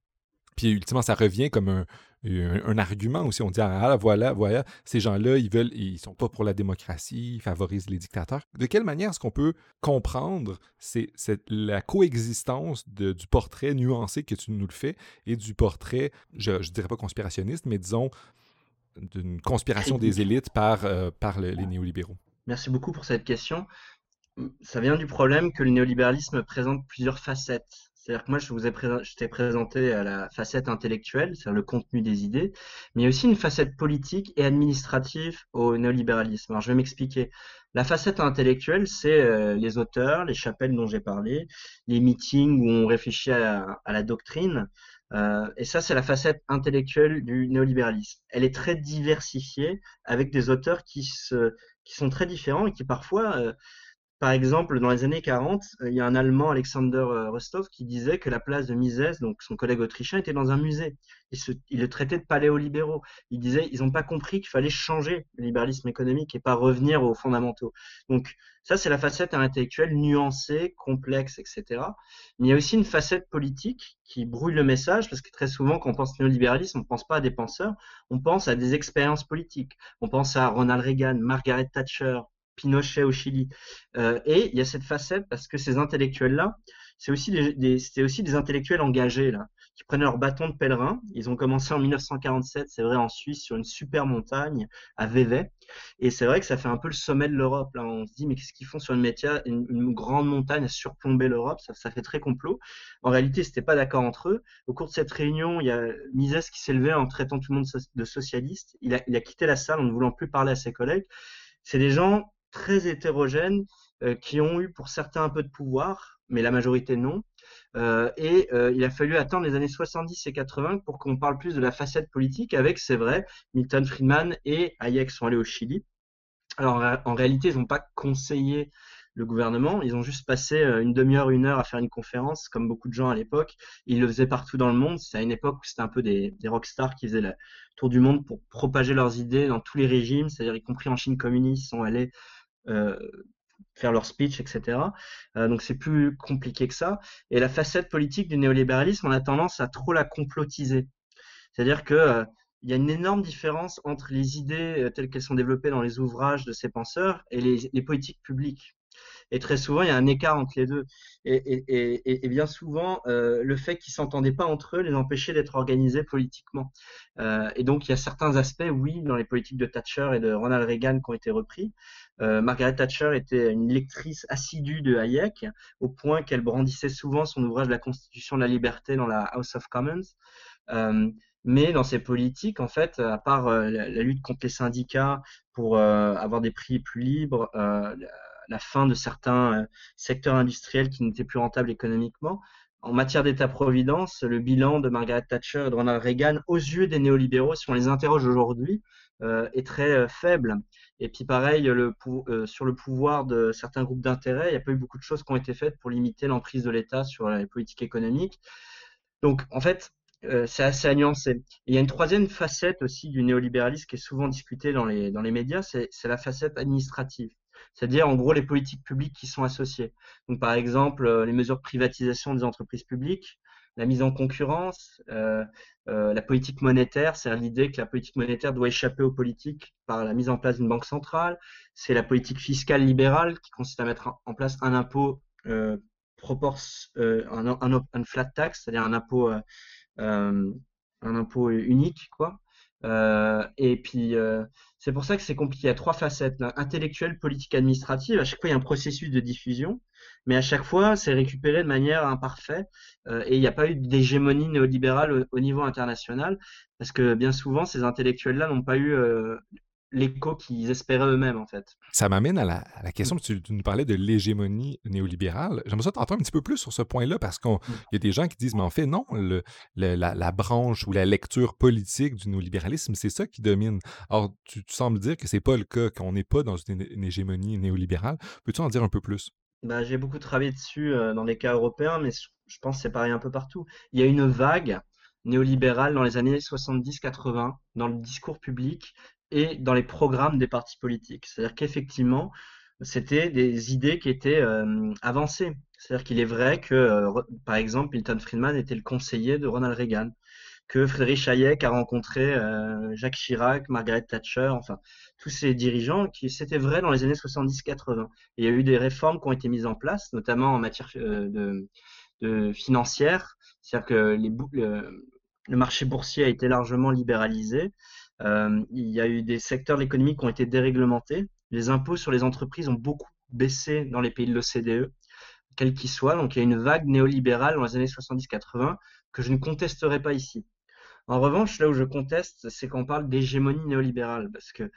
puis ultimement, ça revient comme un, un, argument aussi. On dit ah voilà, voilà, ces gens-là, ils veulent, ils sont pas pour la démocratie, ils favorisent les dictateurs. De quelle manière est-ce qu'on peut comprendre c'est, la coexistence du portrait nuancé que tu nous le fais et du portrait, je, ne dirais pas conspirationniste, mais disons d'une conspiration des élites par, euh, par les néolibéraux? Merci beaucoup pour cette question. Ça vient du problème que le néolibéralisme présente plusieurs facettes. C'est-à-dire que moi, je vous ai t'ai présenté à la facette intellectuelle, c'est-à-dire le contenu des idées, mais il y a aussi une facette politique et administrative au néolibéralisme. Alors, je vais m'expliquer. La facette intellectuelle, c'est euh, les auteurs, les chapelles dont j'ai parlé, les meetings où on réfléchit à, la doctrine. Euh, et ça, c'est la facette intellectuelle du néolibéralisme. Elle est très diversifiée avec des auteurs qui, se, qui sont très différents et qui parfois euh, par exemple, dans les années 40, il y a un Allemand, Alexander Rostov, qui disait que la place de Mises, donc son collègue autrichien, était dans un musée. Il, il le traitait de paléolibéraux. Il disait ils n'ont pas compris qu'il fallait changer le libéralisme économique et pas revenir aux fondamentaux. Donc ça, c'est la facette intellectuelle nuancée, complexe, etc. Mais il y a aussi une facette politique qui brouille le message, parce que très souvent, quand on pense néolibéralisme, on ne pense pas à des penseurs, on pense à des expériences politiques. On pense à Ronald Reagan, Margaret Thatcher, Pinochet au Chili. Euh, et il y a cette facette parce que ces intellectuels-là, c'est aussi des, c'était aussi des intellectuels engagés là, qui prenaient leur bâton de pèlerin. Ils ont commencé en 1947, c'est vrai, en Suisse, sur une super montagne à Vevey. Et c'est vrai que ça fait un peu le sommet de l'Europe. Là, on se dit mais qu'est-ce qu'ils font sur une, métier, une, grande montagne à surplomber l'Europe? Ça, ça, fait très complot. En réalité, c'était pas d'accord entre eux. Au cours de cette réunion, il y a Mises qui s'est levé en traitant tout le monde de socialiste. Il a, il a quitté la salle en ne voulant plus parler à ses collègues. C'est des gens très hétérogènes euh, qui ont eu pour certains un peu de pouvoir, mais la majorité non. Euh, et euh, il a fallu attendre les années 70 et 80 pour qu'on parle plus de la facette politique avec, c'est vrai, Milton Friedman et Hayek sont allés au Chili. Alors en réalité, ils n'ont pas conseillé le gouvernement. Ils ont juste passé une demi-heure, une heure à faire une conférence, comme beaucoup de gens à l'époque. Ils le faisaient partout dans le monde. C'est à une époque où c'était un peu des, des rockstars qui faisaient le tour du monde pour propager leurs idées dans tous les régimes, c'est-à-dire y compris en Chine communiste, ils sont allés faire leur speech, etc. Euh, donc c'est plus compliqué que ça. Et la facette politique du néolibéralisme, on a tendance à trop la complotiser. C'est-à-dire que euh, y a une énorme différence entre les idées telles qu'elles sont développées dans les ouvrages de ces penseurs et les politiques publiques. Et très souvent, il y a un écart entre les deux. Et, bien souvent, euh, le fait qu'ils s'entendaient pas entre eux les empêchait d'être organisés politiquement. Euh, et donc, il y a certains aspects, oui, dans les politiques de Thatcher et de Ronald Reagan qui ont été repris. Euh, Margaret Thatcher était une lectrice assidue de Hayek, au point qu'elle brandissait souvent son ouvrage La Constitution de la liberté dans la House of Commons. Mais dans ces politiques, en fait, à part la, lutte contre les syndicats pour avoir des prix plus libres, la fin de certains euh, secteurs industriels qui n'étaient plus rentables économiquement. En matière d'État-providence, le bilan de Margaret Thatcher et de Ronald Reagan, aux yeux des néolibéraux, si on les interroge aujourd'hui, euh, est très euh, faible. Et puis pareil, sur le pouvoir de certains groupes d'intérêt, il n'y a pas eu beaucoup de choses qui ont été faites pour limiter l'emprise de l'État sur les politiques économiques. Donc en fait, c'est assez à nuancer. il y a une troisième facette aussi du néolibéralisme qui est souvent discutée dans les médias, c'est la facette administrative c'est-à-dire en gros les politiques publiques qui sont associées. Par exemple euh, les mesures de privatisation des entreprises publiques, la mise en concurrence, euh, euh, la politique monétaire, c'est l'idée que la politique monétaire doit échapper aux politiques par la mise en place d'une banque centrale. C'est la politique fiscale libérale qui consiste à mettre en place un impôt euh, un, flat tax, c'est-à-dire un impôt un impôt unique, quoi. Euh, et puis, euh, c'est pour ça que c'est compliqué. Il y a trois facettes, intellectuelle, politique, administrative. À chaque fois, il y a un processus de diffusion, mais à chaque fois, c'est récupéré de manière imparfaite. Euh, et il n'y a pas eu d'hégémonie néolibérale au, niveau international, parce que bien souvent, ces intellectuels-là n'ont pas eu l'écho qu'ils espéraient eux-mêmes, en fait. Ça m'amène à la, question, tu, tu, nous parlais de l'hégémonie néolibérale. J'aimerais ça t'entendre un petit peu plus sur ce point-là, parce qu'il mm. y a des gens qui disent, mais en fait, non, le, la, branche ou la lecture politique du néolibéralisme, c'est ça qui domine. Alors, tu, sembles dire que c'est pas le cas, qu'on n'est pas dans une, hégémonie néolibérale. Peux-tu en dire un peu plus? Bah, j'ai beaucoup travaillé dessus euh, dans les cas européens, mais je pense que c'est pareil un peu partout. Il y a une vague néolibérale dans les années 70-80 dans le discours public et dans les programmes des partis politiques. C'est-à-dire qu'effectivement, c'était des idées qui étaient euh, avancées. C'est-à-dire qu'il est vrai que, euh, par exemple, Milton Friedman était le conseiller de Ronald Reagan, que Friedrich Hayek a rencontré euh, Jacques Chirac, Margaret Thatcher, enfin, tous ces dirigeants, qui c'était vrai dans les années 70-80. Il y a eu des réformes qui ont été mises en place, notamment en matière de, financière, c'est-à-dire que le marché boursier a été largement libéralisé. Euh, il y a eu des secteurs de l'économie qui ont été déréglementés. Les impôts sur les entreprises ont beaucoup baissé dans les pays de l'OCDE, quels qu'ils soient. Donc il y a une vague néolibérale dans les années 70-80 que je ne contesterai pas ici. En revanche, là où je conteste, c'est qu'on parle d'hégémonie néolibérale, parce que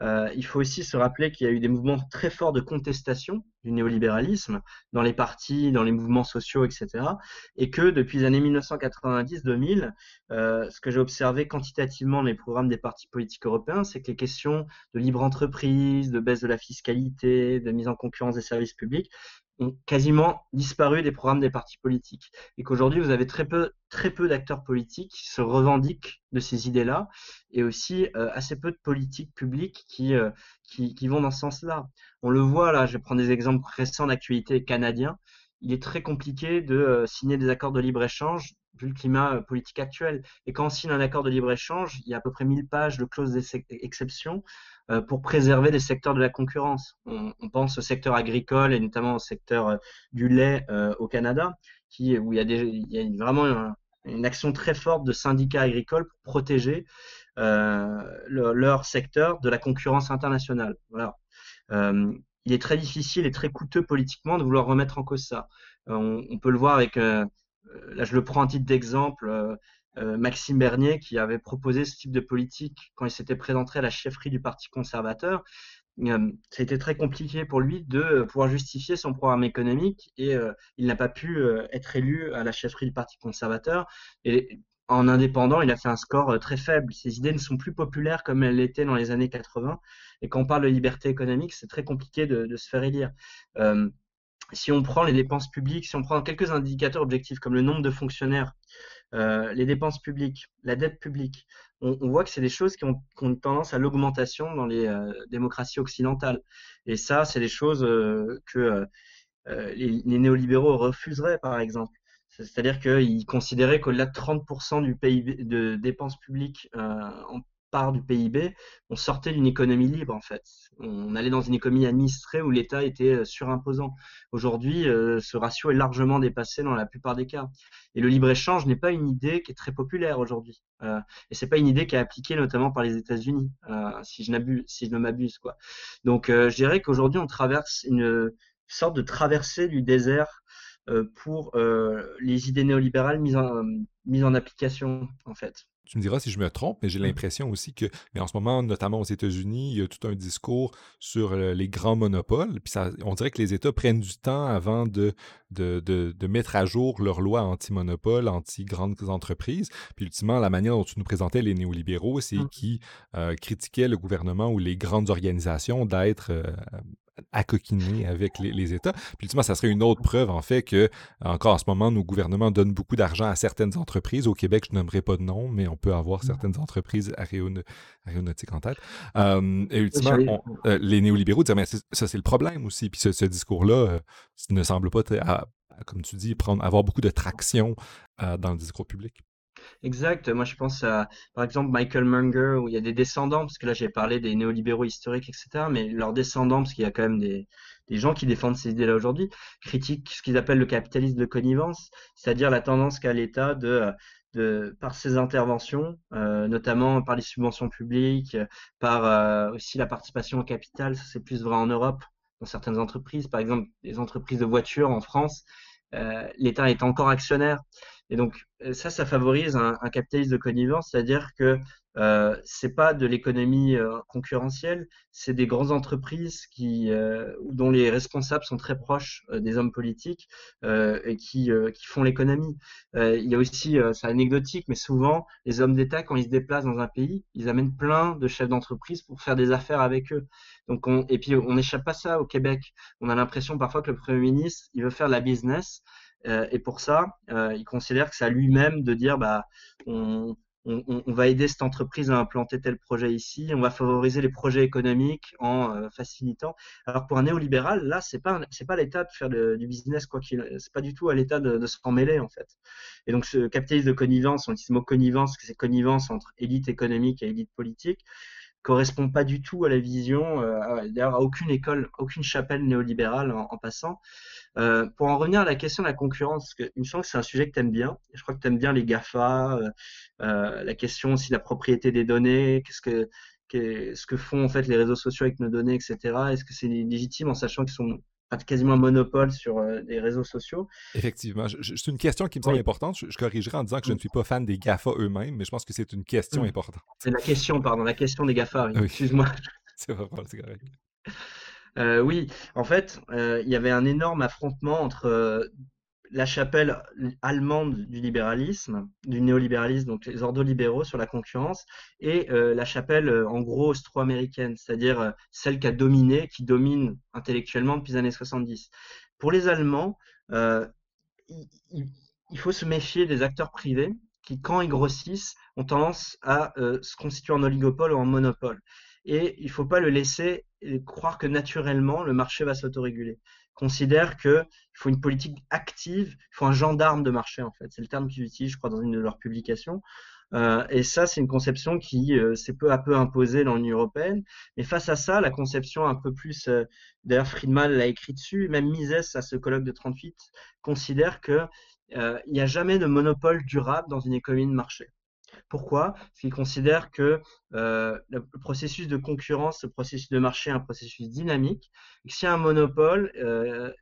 euh, il faut aussi se rappeler qu'il y a eu des mouvements très forts de contestation du néolibéralisme dans les partis, dans les mouvements sociaux, etc. Et que depuis les années 1990-2000, euh, ce que j'ai observé quantitativement dans les programmes des partis politiques européens, c'est que les questions de libre entreprise, de baisse de la fiscalité, de mise en concurrence des services publics quasiment disparu des programmes des partis politiques. Et qu'aujourd'hui, vous avez très peu, très peu d'acteurs politiques qui se revendiquent de ces idées-là, et aussi euh, assez peu de politiques publiques qui, euh, qui, qui, vont dans ce sens-là. On le voit là, je prendre des exemples récents d'actualité canadiens. Il est très compliqué de euh, signer des accords de libre-échange vu le climat politique actuel. Et quand on signe un accord de libre-échange, il y a à peu près 1000 pages de clauses d'exception pour préserver les secteurs de la concurrence. On, pense au secteur agricole et notamment au secteur euh, du lait euh, au Canada, où il y a, des, il y a vraiment une, action très forte de syndicats agricoles pour protéger leur secteur de la concurrence internationale. Voilà. il est très difficile et très coûteux politiquement de vouloir remettre en cause ça. On, on, peut le voir avec, là je le prends en titre d'exemple, euh, Maxime Bernier qui avait proposé ce type de politique quand il s'était présenté à la chefferie du Parti conservateur. Euh, ça a été très compliqué pour lui de euh, pouvoir justifier son programme économique et il n'a pas pu être élu à la chefferie du Parti conservateur. Et en indépendant, il a fait un score très faible. Ses idées ne sont plus populaires comme elles l'étaient dans les années 80. Et quand on parle de liberté économique, c'est très compliqué de, se faire élire. si on prend les dépenses publiques, si on prend quelques indicateurs objectifs comme le nombre de fonctionnaires euh, les dépenses publiques, la dette publique, on, voit que c'est des choses qui ont, une tendance à l'augmentation dans les euh, démocraties occidentales. Et ça, c'est des choses euh, que les, néolibéraux refuseraient, par exemple. C'est-à-dire qu'ils considéraient qu'au-delà de 30% du PIB de dépenses publiques en part du PIB, on sortait d'une économie libre en fait. On allait dans une économie administrée où l'État était euh, surimposant. Aujourd'hui, euh, ce ratio est largement dépassé dans la plupart des cas. Et le libre-échange n'est pas une idée qui est très populaire aujourd'hui. Euh, et c'est pas une idée qui est appliquée notamment par les États-Unis, si je n'abuse, si je ne m'abuse quoi. Donc je dirais qu'aujourd'hui on traverse une sorte de traversée du désert pour les idées néolibérales mises en application en fait. Tu me diras si je me trompe, mais j'ai mmh. l'impression aussi que, mais en ce moment, notamment aux États-Unis, il y a tout un discours sur euh, les grands monopoles. Puis ça, on dirait que les États prennent du temps avant de, de, de, mettre à jour leurs lois anti-monopole, anti-grandes entreprises. Puis ultimement, la manière dont tu nous présentais les néolibéraux, c'est mmh. qu'ils euh, critiquaient le gouvernement ou les grandes organisations d'être euh, à coquiner avec les, États. Puis ultimement, ça serait une autre preuve, en fait, que encore en ce moment, nos gouvernements donnent beaucoup d'argent à certaines entreprises. Au Québec, je n'aimerais pas de nom, mais on peut avoir mmh. certaines entreprises aéronautiques en tête. et ultimement, euh, les néolibéraux disent, mais ça, c'est le problème aussi. Puis ce, discours-là euh, ne semble pas, comme tu dis, prendre, avoir beaucoup de traction euh, dans le discours public. Exact. Moi, je pense à, par exemple, Michael Munger, où il y a des descendants, parce que là, j'ai parlé des néolibéraux historiques, etc., mais leurs descendants, parce qu'il y a quand même des, des gens qui défendent ces idées-là aujourd'hui, critiquent ce qu'ils appellent le capitalisme de connivence, c'est-à-dire la tendance qu'a l'État de, par ses interventions, euh, notamment par les subventions publiques, par euh, aussi la participation au capital, ça c'est plus vrai en Europe, dans certaines entreprises, par exemple, les entreprises de voitures en France, euh, l'État est encore actionnaire. Et donc euh, ça, ça favorise un, un capitalisme de connivence, c'est-à-dire que euh, c'est pas de l'économie euh, concurrentielle, c'est des grandes entreprises qui, euh, dont les responsables sont très proches des hommes politiques et qui, qui font l'économie. il y a aussi, c'est anecdotique, mais souvent les hommes d'État quand ils se déplacent dans un pays, ils amènent plein de chefs d'entreprise pour faire des affaires avec eux. Donc on, et puis on n'échappe pas ça au Québec. On a l'impression parfois que le premier ministre il veut faire de la business. Et pour ça, il considère que c'est à lui-même de dire bah on, va aider cette entreprise à implanter tel projet ici, on va favoriser les projets économiques en euh, facilitant. Alors pour un néolibéral, là, c'est pas c'est pas l'État de faire du business quoi qu'il, c'est pas du tout à l'État de, de s'en mêler en fait. Et donc ce capitalisme de connivence, on dit ce mot connivence, que c'est connivence entre élite économique et élite politique correspond pas du tout à la vision, euh, d'ailleurs à aucune école, aucune chapelle néolibérale en, passant. Euh, pour en revenir à la question de la concurrence, parce que il me semble que c'est un sujet que tu aimes bien, je crois que tu aimes bien les GAFA, euh, euh, la question aussi de la propriété des données, qu'est-ce que, qu'est-ce que font en fait les réseaux sociaux avec nos données, etc. Est-ce que c'est légitime en sachant qu'ils sont quasiment un monopole sur euh, les réseaux sociaux. Effectivement. C'est une question qui me semble importante. Je, corrigerai en disant que je ne suis pas fan des GAFA eux-mêmes, mais je pense que c'est une question mmh. importante. C'est la question, pardon, la question des GAFA, excuse-moi. c'est vraiment, c'est correct. Euh, oui, en fait, euh, il y avait un énorme affrontement entre euh, la chapelle allemande du libéralisme, du néolibéralisme, donc les ordolibéraux sur la concurrence, et la chapelle en gros austro-américaine, c'est-à-dire celle qui a dominé, qui domine intellectuellement depuis les années 70. Pour les Allemands, il, il faut se méfier des acteurs privés qui, quand ils grossissent, ont tendance à se constituer en oligopole ou en monopole et il ne faut pas le laisser croire que naturellement le marché va s'autoréguler. Considère qu'il faut une politique active, il faut un gendarme de marché en fait. C'est le terme qu'ils utilisent, je crois, dans une de leurs publications. Euh, et ça, c'est une conception qui euh, s'est peu à peu imposée dans l'Union européenne. Mais face à ça, la conception un peu plus, euh, d'ailleurs Friedman l'a écrit dessus, même Mises à ce colloque de 38 considère que il n'y a jamais de monopole durable dans une économie de marché. Pourquoi? Parce qu'ils considèrent que euh, le processus de concurrence, le processus de marché est un processus dynamique. Et s'il y a un monopole, euh,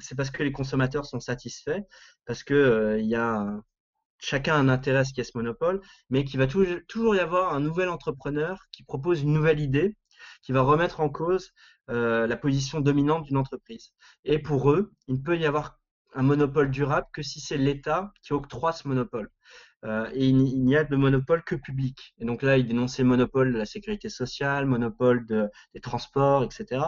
c'est parce que les consommateurs sont satisfaits, parce que euh, y a chacun a un intérêt à ce qu'il y ait ce monopole, mais qu'il va toujours y avoir un nouvel entrepreneur qui propose une nouvelle idée, qui va remettre en cause la position dominante d'une entreprise. Et pour eux, il ne peut y avoir un monopole durable que si c'est l'État qui octroie ce monopole. Euh, et il, n'y a de monopole que public. Et donc là, il dénonçait le monopole de la sécurité sociale, monopole de, des transports, etc.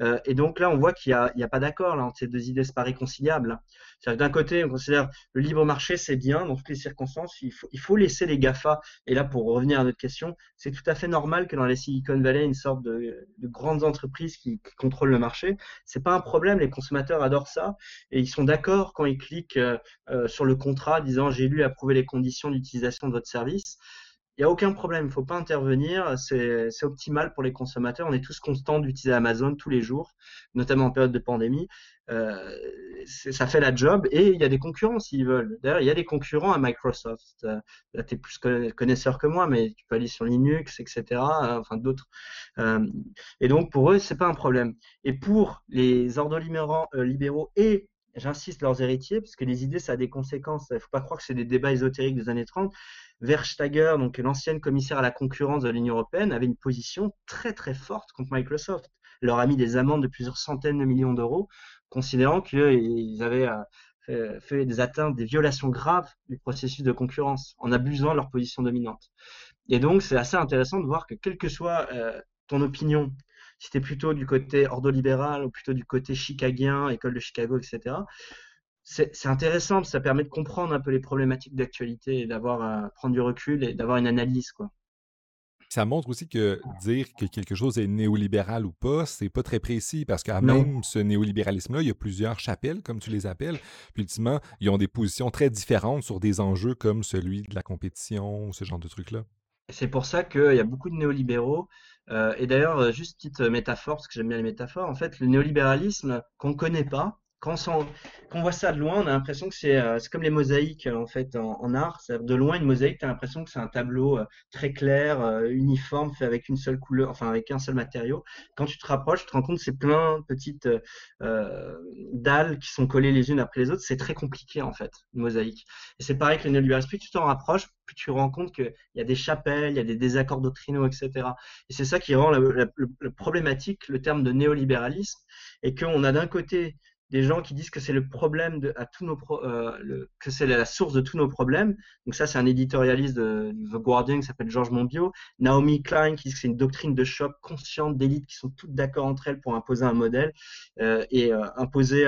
Euh, et donc là, on voit qu'il n'y a, pas d'accord entre ces deux idées, c'est pas réconciliable. D'un côté, on considère le libre marché, c'est bien dans toutes les circonstances, il faut, laisser les GAFA. Et là, pour revenir à notre question, c'est tout à fait normal que dans les Silicon Valley, une sorte de, de grandes entreprises qui, contrôlent le marché. C'est pas un problème, les consommateurs adorent ça et ils sont d'accord quand ils cliquent euh, sur le contrat disant j'ai lu et approuvé les conditions d'utilisation de votre service. Il n'y a aucun problème, il ne faut pas intervenir, c'est optimal pour les consommateurs. On est tous contents d'utiliser Amazon tous les jours, notamment en période de pandémie. Euh, ça fait la job et il y a des concurrents s'ils veulent. D'ailleurs, il y a des concurrents à Microsoft. Euh, là, tu es plus connaisseur que moi, mais tu peux aller sur Linux, etc. Euh, enfin, d'autres. et donc, pour eux, c'est pas un problème. Et pour les ordolibéraux libéraux et j'insiste, leurs héritiers, parce que les idées, ça a des conséquences. Il ne faut pas croire que c'est des débats ésotériques des années 30. Verstager, donc l'ancienne commissaire à la concurrence de l'Union européenne, avait une position très très forte contre Microsoft. Leur a mis des amendes de plusieurs centaines de millions d'euros, considérant qu'ils avaient euh, fait, des atteintes, des violations graves du processus de concurrence, en abusant de leur position dominante. Et donc, c'est assez intéressant de voir que quelle que soit euh, ton opinion si tu es plutôt du côté ordolibéral ou plutôt du côté chicagien, école de Chicago, etc., c'est intéressant, ça permet de comprendre un peu les problématiques d'actualité et d'avoir à prendre du recul et d'avoir une analyse. quoi. Ça montre aussi que dire que quelque chose est néolibéral ou pas, c'est pas très précis parce qu'à même ce néolibéralisme-là, il y a plusieurs chapelles, comme tu les appelles. Puis ultimement, ils ont des positions très différentes sur des enjeux comme celui de la compétition, ce genre de trucs-là. C'est pour ça qu'il y a beaucoup de néolibéraux euh, et d'ailleurs, euh, juste petite euh, métaphore, parce que j'aime bien les métaphores, en fait, le néolibéralisme qu'on ne connaît pas, quand on, voit ça de loin, on a l'impression que c'est comme les mosaïques en fait en, art. De loin, une mosaïque, tu as l'impression que c'est un tableau très clair, uniforme, fait avec une seule couleur, enfin avec un seul matériau. Quand tu te rapproches, tu te rends compte que c'est plein de petites dalles qui sont collées les unes après les autres. C'est très compliqué en fait, une mosaïque. Et c'est pareil que le néolibéralisme. Plus tu t'en rapproches, plus tu te rends compte qu'il y a des chapelles, il y a des désaccords doctrinaux, etc. Et c'est ça qui rend le, problématique le terme de néolibéralisme, et qu'on a d'un côté des gens qui disent que c'est le problème de, à tous nos euh, que c'est la source de tous nos problèmes. Donc ça, c'est un éditorialiste de, The Guardian qui s'appelle Georges Monbiot. Naomi Klein qui dit que c'est une doctrine de choc consciente d'élite qui sont toutes d'accord entre elles pour imposer un modèle euh, et euh, imposer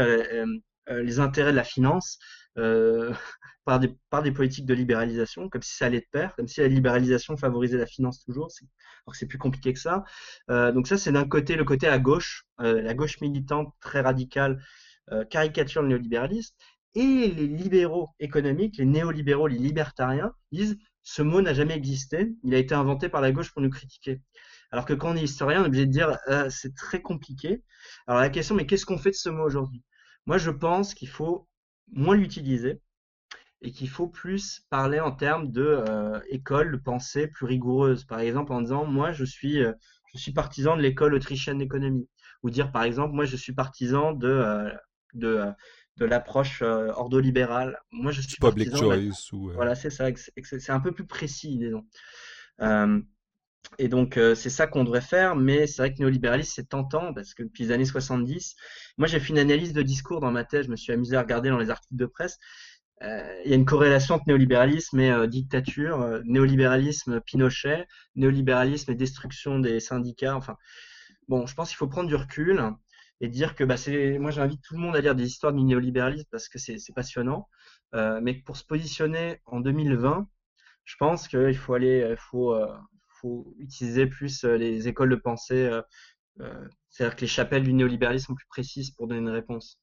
les intérêts de la finance. par des, par des politiques de libéralisation, comme si ça allait de pair, comme si la libéralisation favorisait la finance toujours, alors que c'est plus compliqué que ça. Euh, donc ça, c'est d'un côté le côté à gauche, euh, la gauche militante très radicale, euh, caricature le néolibéralisme, et les libéraux économiques, les néolibéraux, les libertariens, disent ce mot n'a jamais existé, il a été inventé par la gauche pour nous critiquer. Alors que quand on est historien, on est obligé de dire c'est très compliqué. Alors la question, mais qu'est-ce qu'on fait de ce mot aujourd'hui? Moi, je pense qu'il faut moins l'utiliser, et qu'il faut plus parler en termes de euh, école de pensée plus rigoureuse. Par exemple, en disant moi je suis euh, je suis partisan de l'école autrichienne d'économie, ou dire par exemple moi je suis partisan de euh, de de l'approche ordolibérale. Moi je suis public choice ou voilà c'est ça. C'est un peu plus précis disons. Et donc, euh, c'est ça qu'on devrait faire, mais c'est vrai que néolibéralisme, c'est tentant, parce que depuis les années 70, moi, j'ai fait une analyse de discours dans ma tête, je me suis amusé à regarder dans les articles de presse. Euh, il y a une corrélation entre néolibéralisme et euh, dictature, néolibéralisme Pinochet, néolibéralisme et destruction des syndicats. Enfin, bon, je pense qu'il faut prendre du recul et dire que bah, c'est. Moi, j'invite tout le monde à lire des histoires du néolibéralisme parce que c'est passionnant. mais pour se positionner en 2020, je pense qu'il faut aller, faut, faut utiliser plus euh, les écoles de pensée, euh, euh, c'est-à-dire que les chapelles du néolibéralisme sont plus précises pour donner une réponse.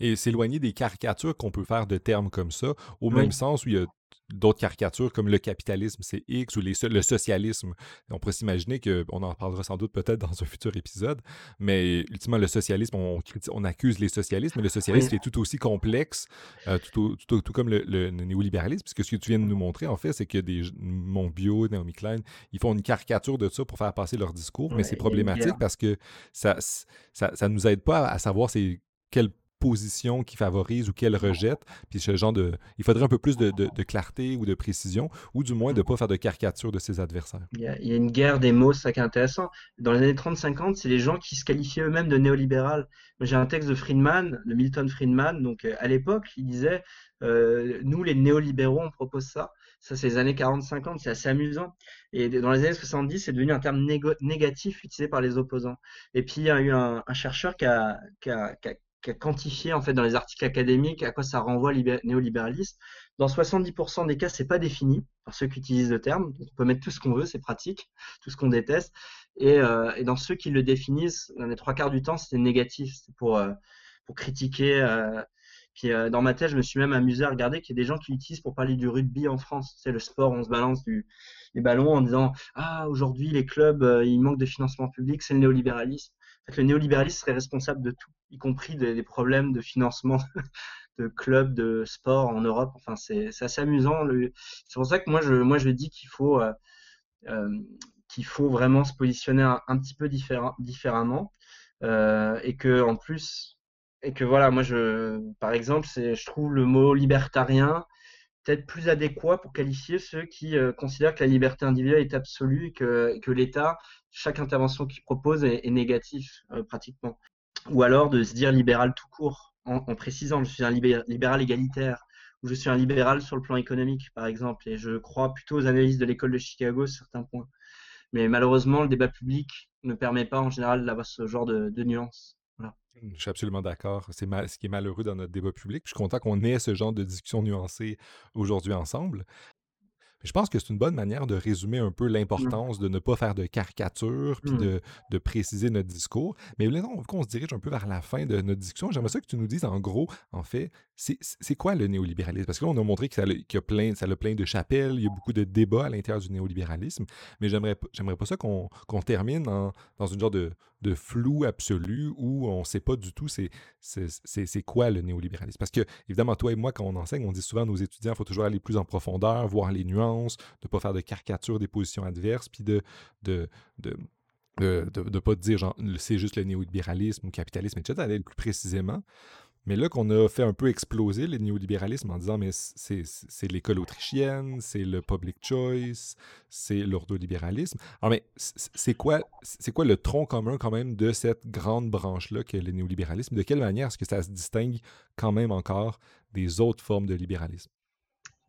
Et s'éloigner des caricatures qu'on peut faire de termes comme ça, au même sens où il y a d'autres caricatures comme le capitalisme, c'est X, ou le socialisme. On pourrait s'imaginer qu'on en parlera sans doute peut-être dans un futur épisode, mais ultimement, le socialisme, on, on accuse les socialistes, mais le socialisme est tout aussi complexe, euh, tout, comme le, néolibéralisme, puisque ce que tu viens de nous montrer, en fait, c'est que des Montbio, Naomi Klein, ils font une caricature de ça pour faire passer leur discours, mais c'est problématique parce que ça, ça, ça nous aide pas à, savoir c'est quel position qui favorise ou qu'elle rejette. Puis ce genre de. Il faudrait un peu plus de, clarté ou de précision, ou du moins de ne pas faire de caricature de ses adversaires. Il y, a, une guerre des mots, c'est ça qui est intéressant. Dans les années 30-50, c'est les gens qui se qualifiaient eux-mêmes de néolibéral. J'ai un texte de Friedman, de Milton Friedman, donc euh, à l'époque, il disait euh, Nous, les néolibéraux, on propose ça. Ça, c'est les années 40-50, c'est assez amusant. Et dans les années 70, c'est devenu un terme négatif utilisé par les opposants. Et puis, il y a eu un, chercheur qui a, qui a qui a quantifié en fait dans les articles académiques à quoi ça renvoie néolibéralisme. Dans 70% des cas, c'est pas défini par ceux qui utilisent le terme. On peut mettre tout ce qu'on veut, c'est pratique, tout ce qu'on déteste. Et, euh, et, dans ceux qui le définissent, dans les trois quarts du temps, c'est négatif, c'est pour euh, pour critiquer. Euh, puis dans ma tête, je me suis même amusé à regarder qu'il y a des gens qui l'utilisent pour parler du rugby en France. C'est le sport, on se balance du, les ballons en disant ah aujourd'hui les clubs, il manque de financement public, c'est le néolibéralisme le néolibéralisme serait responsable de tout, y compris des, problèmes de financement de clubs de sport en Europe. Enfin, c'est assez amusant. C'est pour ça que moi, je, moi, je dis qu'il faut, euh, euh, qu'il faut vraiment se positionner un, petit peu différemment. Euh, et que, en plus, et que voilà, moi, je, par exemple, je trouve le mot libertarien peut-être plus adéquat pour qualifier ceux qui considèrent que la liberté individuelle est absolue et que, l'État chaque intervention qu'il propose est, négatif euh, pratiquement. Ou alors de se dire libéral tout court, en, précisant je suis un libéral égalitaire, ou je suis un libéral sur le plan économique, par exemple, et je crois plutôt aux analyses de l'école de Chicago sur certains points. Mais malheureusement, le débat public ne permet pas en général d'avoir ce genre de, nuances. Je suis absolument d'accord. C'est ce qui est malheureux dans notre débat public. Je suis content qu'on ait ce genre de discussion nuancée aujourd'hui ensemble. Je pense que c'est une bonne manière de résumer un peu mmh. l'importance de ne pas faire de caricature puis mmh. de, préciser notre discours. Mais là, qu'on se dirige un peu vers la fin de notre discussion, j'aimerais ça que tu nous dises en gros, en fait, c'est quoi le néolibéralisme? Parce que là, on a montré que ça, a, plein, ça a plein de chapelles, il y a beaucoup de débats à l'intérieur du néolibéralisme, mais j'aimerais pas ça qu'on termine dans une genre de, flou absolu où on ne sait pas du tout c'est quoi le néolibéralisme. Parce que, évidemment, toi et moi, quand on enseigne, on dit souvent à nos étudiants, il faut toujours aller plus en profondeur, voir les nuances, de ne pas faire de caricature des positions adverses, puis de, ne pas dire c'est juste le néolibéralisme ou le capitalisme, etc., d'aller plus précisément. Mais là qu'on a fait un peu exploser le néolibéralisme en disant mais c'est l'école autrichienne, c'est le public choice, c'est l'ordolibéralisme. Alors mais c'est quoi, quoi le tronc commun quand même de cette grande branche-là qu'est le néolibéralisme? De quelle manière est-ce que ça se distingue quand même encore des autres formes de libéralisme?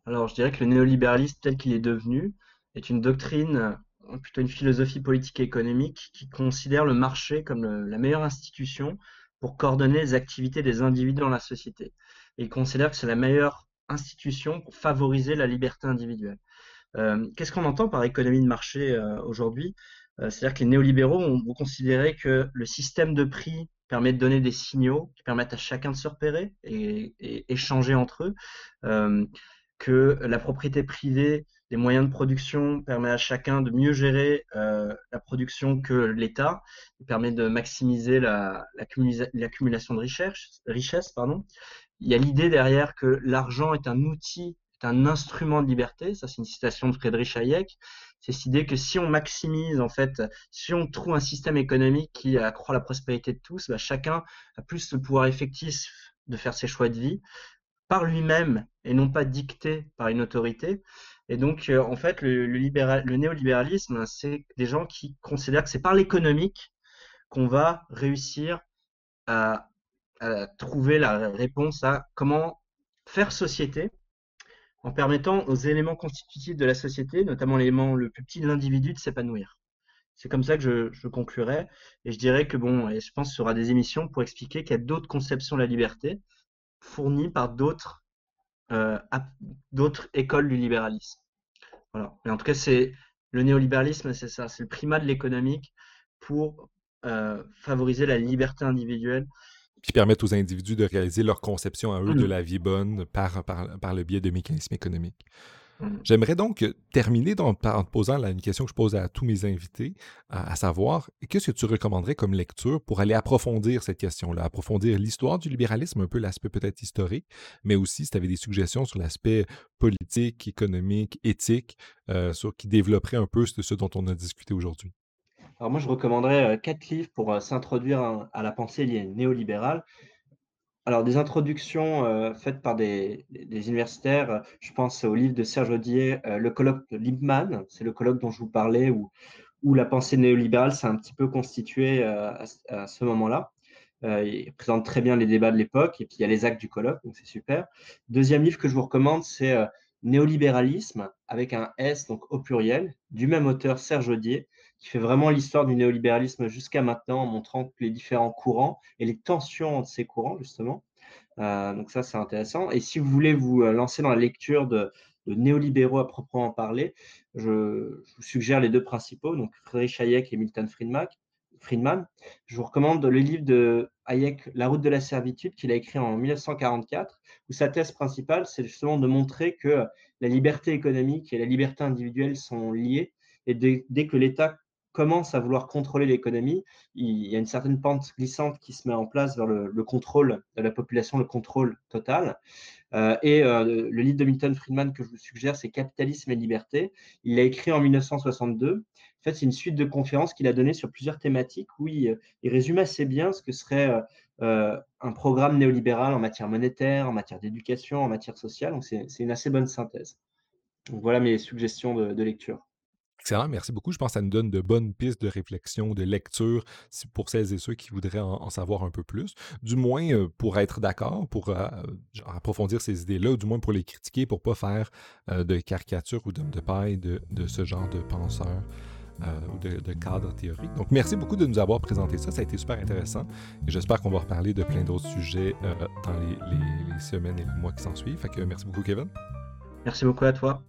Alors je dirais que le néolibéralisme tel qu'il est devenu est une doctrine plutôt une philosophie politique et économique qui considère le marché comme la meilleure institution pour coordonner les activités des individus dans la société. il considère que c'est la meilleure institution pour favoriser la liberté individuelle. Euh, qu'est-ce qu'on entend par économie de marché euh, aujourd'hui? Euh, C'est-à-dire que les néolibéraux ont, considéré que le système de prix permet de donner des signaux qui permettent à chacun de se repérer et, et échanger entre eux, que la propriété privée des moyens de production permet à chacun de mieux gérer euh, la production que l'État, permet de maximiser l'accumulation de richesse, richesse. Il y a l'idée derrière que l'argent est un outil, un instrument de liberté. Ça, c'est une citation de Friedrich Hayek. C'est cette idée que si on maximise, en fait, si on trouve un système économique qui accroît la prospérité de tous, bah, chacun a plus le pouvoir effectif de faire ses choix de vie par lui-même et non pas dicté par une autorité. Et donc, en fait, le, néolibéralisme, c'est des gens qui considèrent que c'est par l'économique qu'on va réussir à, trouver la réponse à comment faire société en permettant aux éléments constitutifs de la société, notamment l'élément le plus petit de l'individu, de s'épanouir. C'est comme ça que je, je, conclurai. Et je dirais que, bon, et je pense qu'il y aura des émissions pour expliquer qu'il y a d'autres conceptions de la liberté fournies par d'autres euh, d'autres écoles du libéralisme. Voilà. Mais en tout cas, c'est le néolibéralisme, c'est ça, c'est le primat de l'économique pour euh, favoriser la liberté individuelle. Puis permettre aux individus de réaliser leur conception à eux de mmh. la vie bonne par, par, par le biais de mécanismes économiques. Mmh. J'aimerais donc terminer en te posant une question que je pose à tous mes invités, à, savoir, qu'est-ce que tu recommanderais comme lecture pour aller approfondir cette question-là, approfondir l'histoire du libéralisme, un peu l'aspect peut-être historique, mais aussi si tu avais des suggestions sur l'aspect politique, économique, éthique, euh, sur, qui développerait un peu ce, dont on a discuté aujourd'hui? Alors moi, je recommanderais euh, quatre livres pour euh, s'introduire à la pensée néolibérale. Alors, des introductions euh, faites par des, universitaires, euh, je pense au livre de Serge Audier, euh, le colloque de Liebman, c'est le colloque dont je vous parlais, où, où la pensée néolibérale s'est un petit peu constituée à, ce moment-là. il présente très bien les débats de l'époque, et puis il y a les actes du colloque, donc c'est super. Deuxième livre que je vous recommande, c'est Néolibéralisme, avec un S, donc au pluriel, du même auteur, Serge Audier, qui fait vraiment l'histoire du néolibéralisme jusqu'à maintenant en montrant les différents courants et les tensions entre ces courants, justement. Euh, donc ça, c'est intéressant. Et si vous voulez vous euh, lancer dans la lecture de, néolibéraux à proprement parler, je, vous suggère les deux principaux, donc Friedrich Hayek et Milton Friedman. Friedman. Je vous recommande le livre de Hayek, La route de la servitude, qu'il a écrit en 1944, où sa thèse principale, c'est justement de montrer que la liberté économique et la liberté individuelle sont liées, et dès que l'État commence à vouloir contrôler l'économie, il y a une certaine pente glissante qui se met en place vers le, contrôle de la population, le contrôle total. Euh, et euh, le livre de Milton Friedman que je vous suggère, c'est Capitalisme et liberté. Il l'a écrit en 1962. En fait, c'est une suite de conférences qu'il a données sur plusieurs thématiques où il, résume assez bien ce que serait euh, un programme néolibéral en matière monétaire, en matière d'éducation, en matière sociale. Donc, c'est une assez bonne synthèse. Voilà mes suggestions de lecture. Excellent, merci beaucoup. Je pense que ça nous donne de bonnes pistes de réflexion, de lecture pour celles et ceux qui voudraient en, savoir un peu plus. Du moins euh, pour être d'accord, pour euh, approfondir ces idées-là, ou du moins pour les critiquer, pour ne pas faire euh, de caricature ou d'homme de paille de, ce genre de penseurs. ou de, cadres théoriques. Donc, merci beaucoup de nous avoir présenté ça. Ça a été super intéressant. J'espère qu'on va reparler de plein d'autres sujets dans les, semaines et les mois qui s'en suivent. Merci beaucoup, Kevin. Merci beaucoup à toi.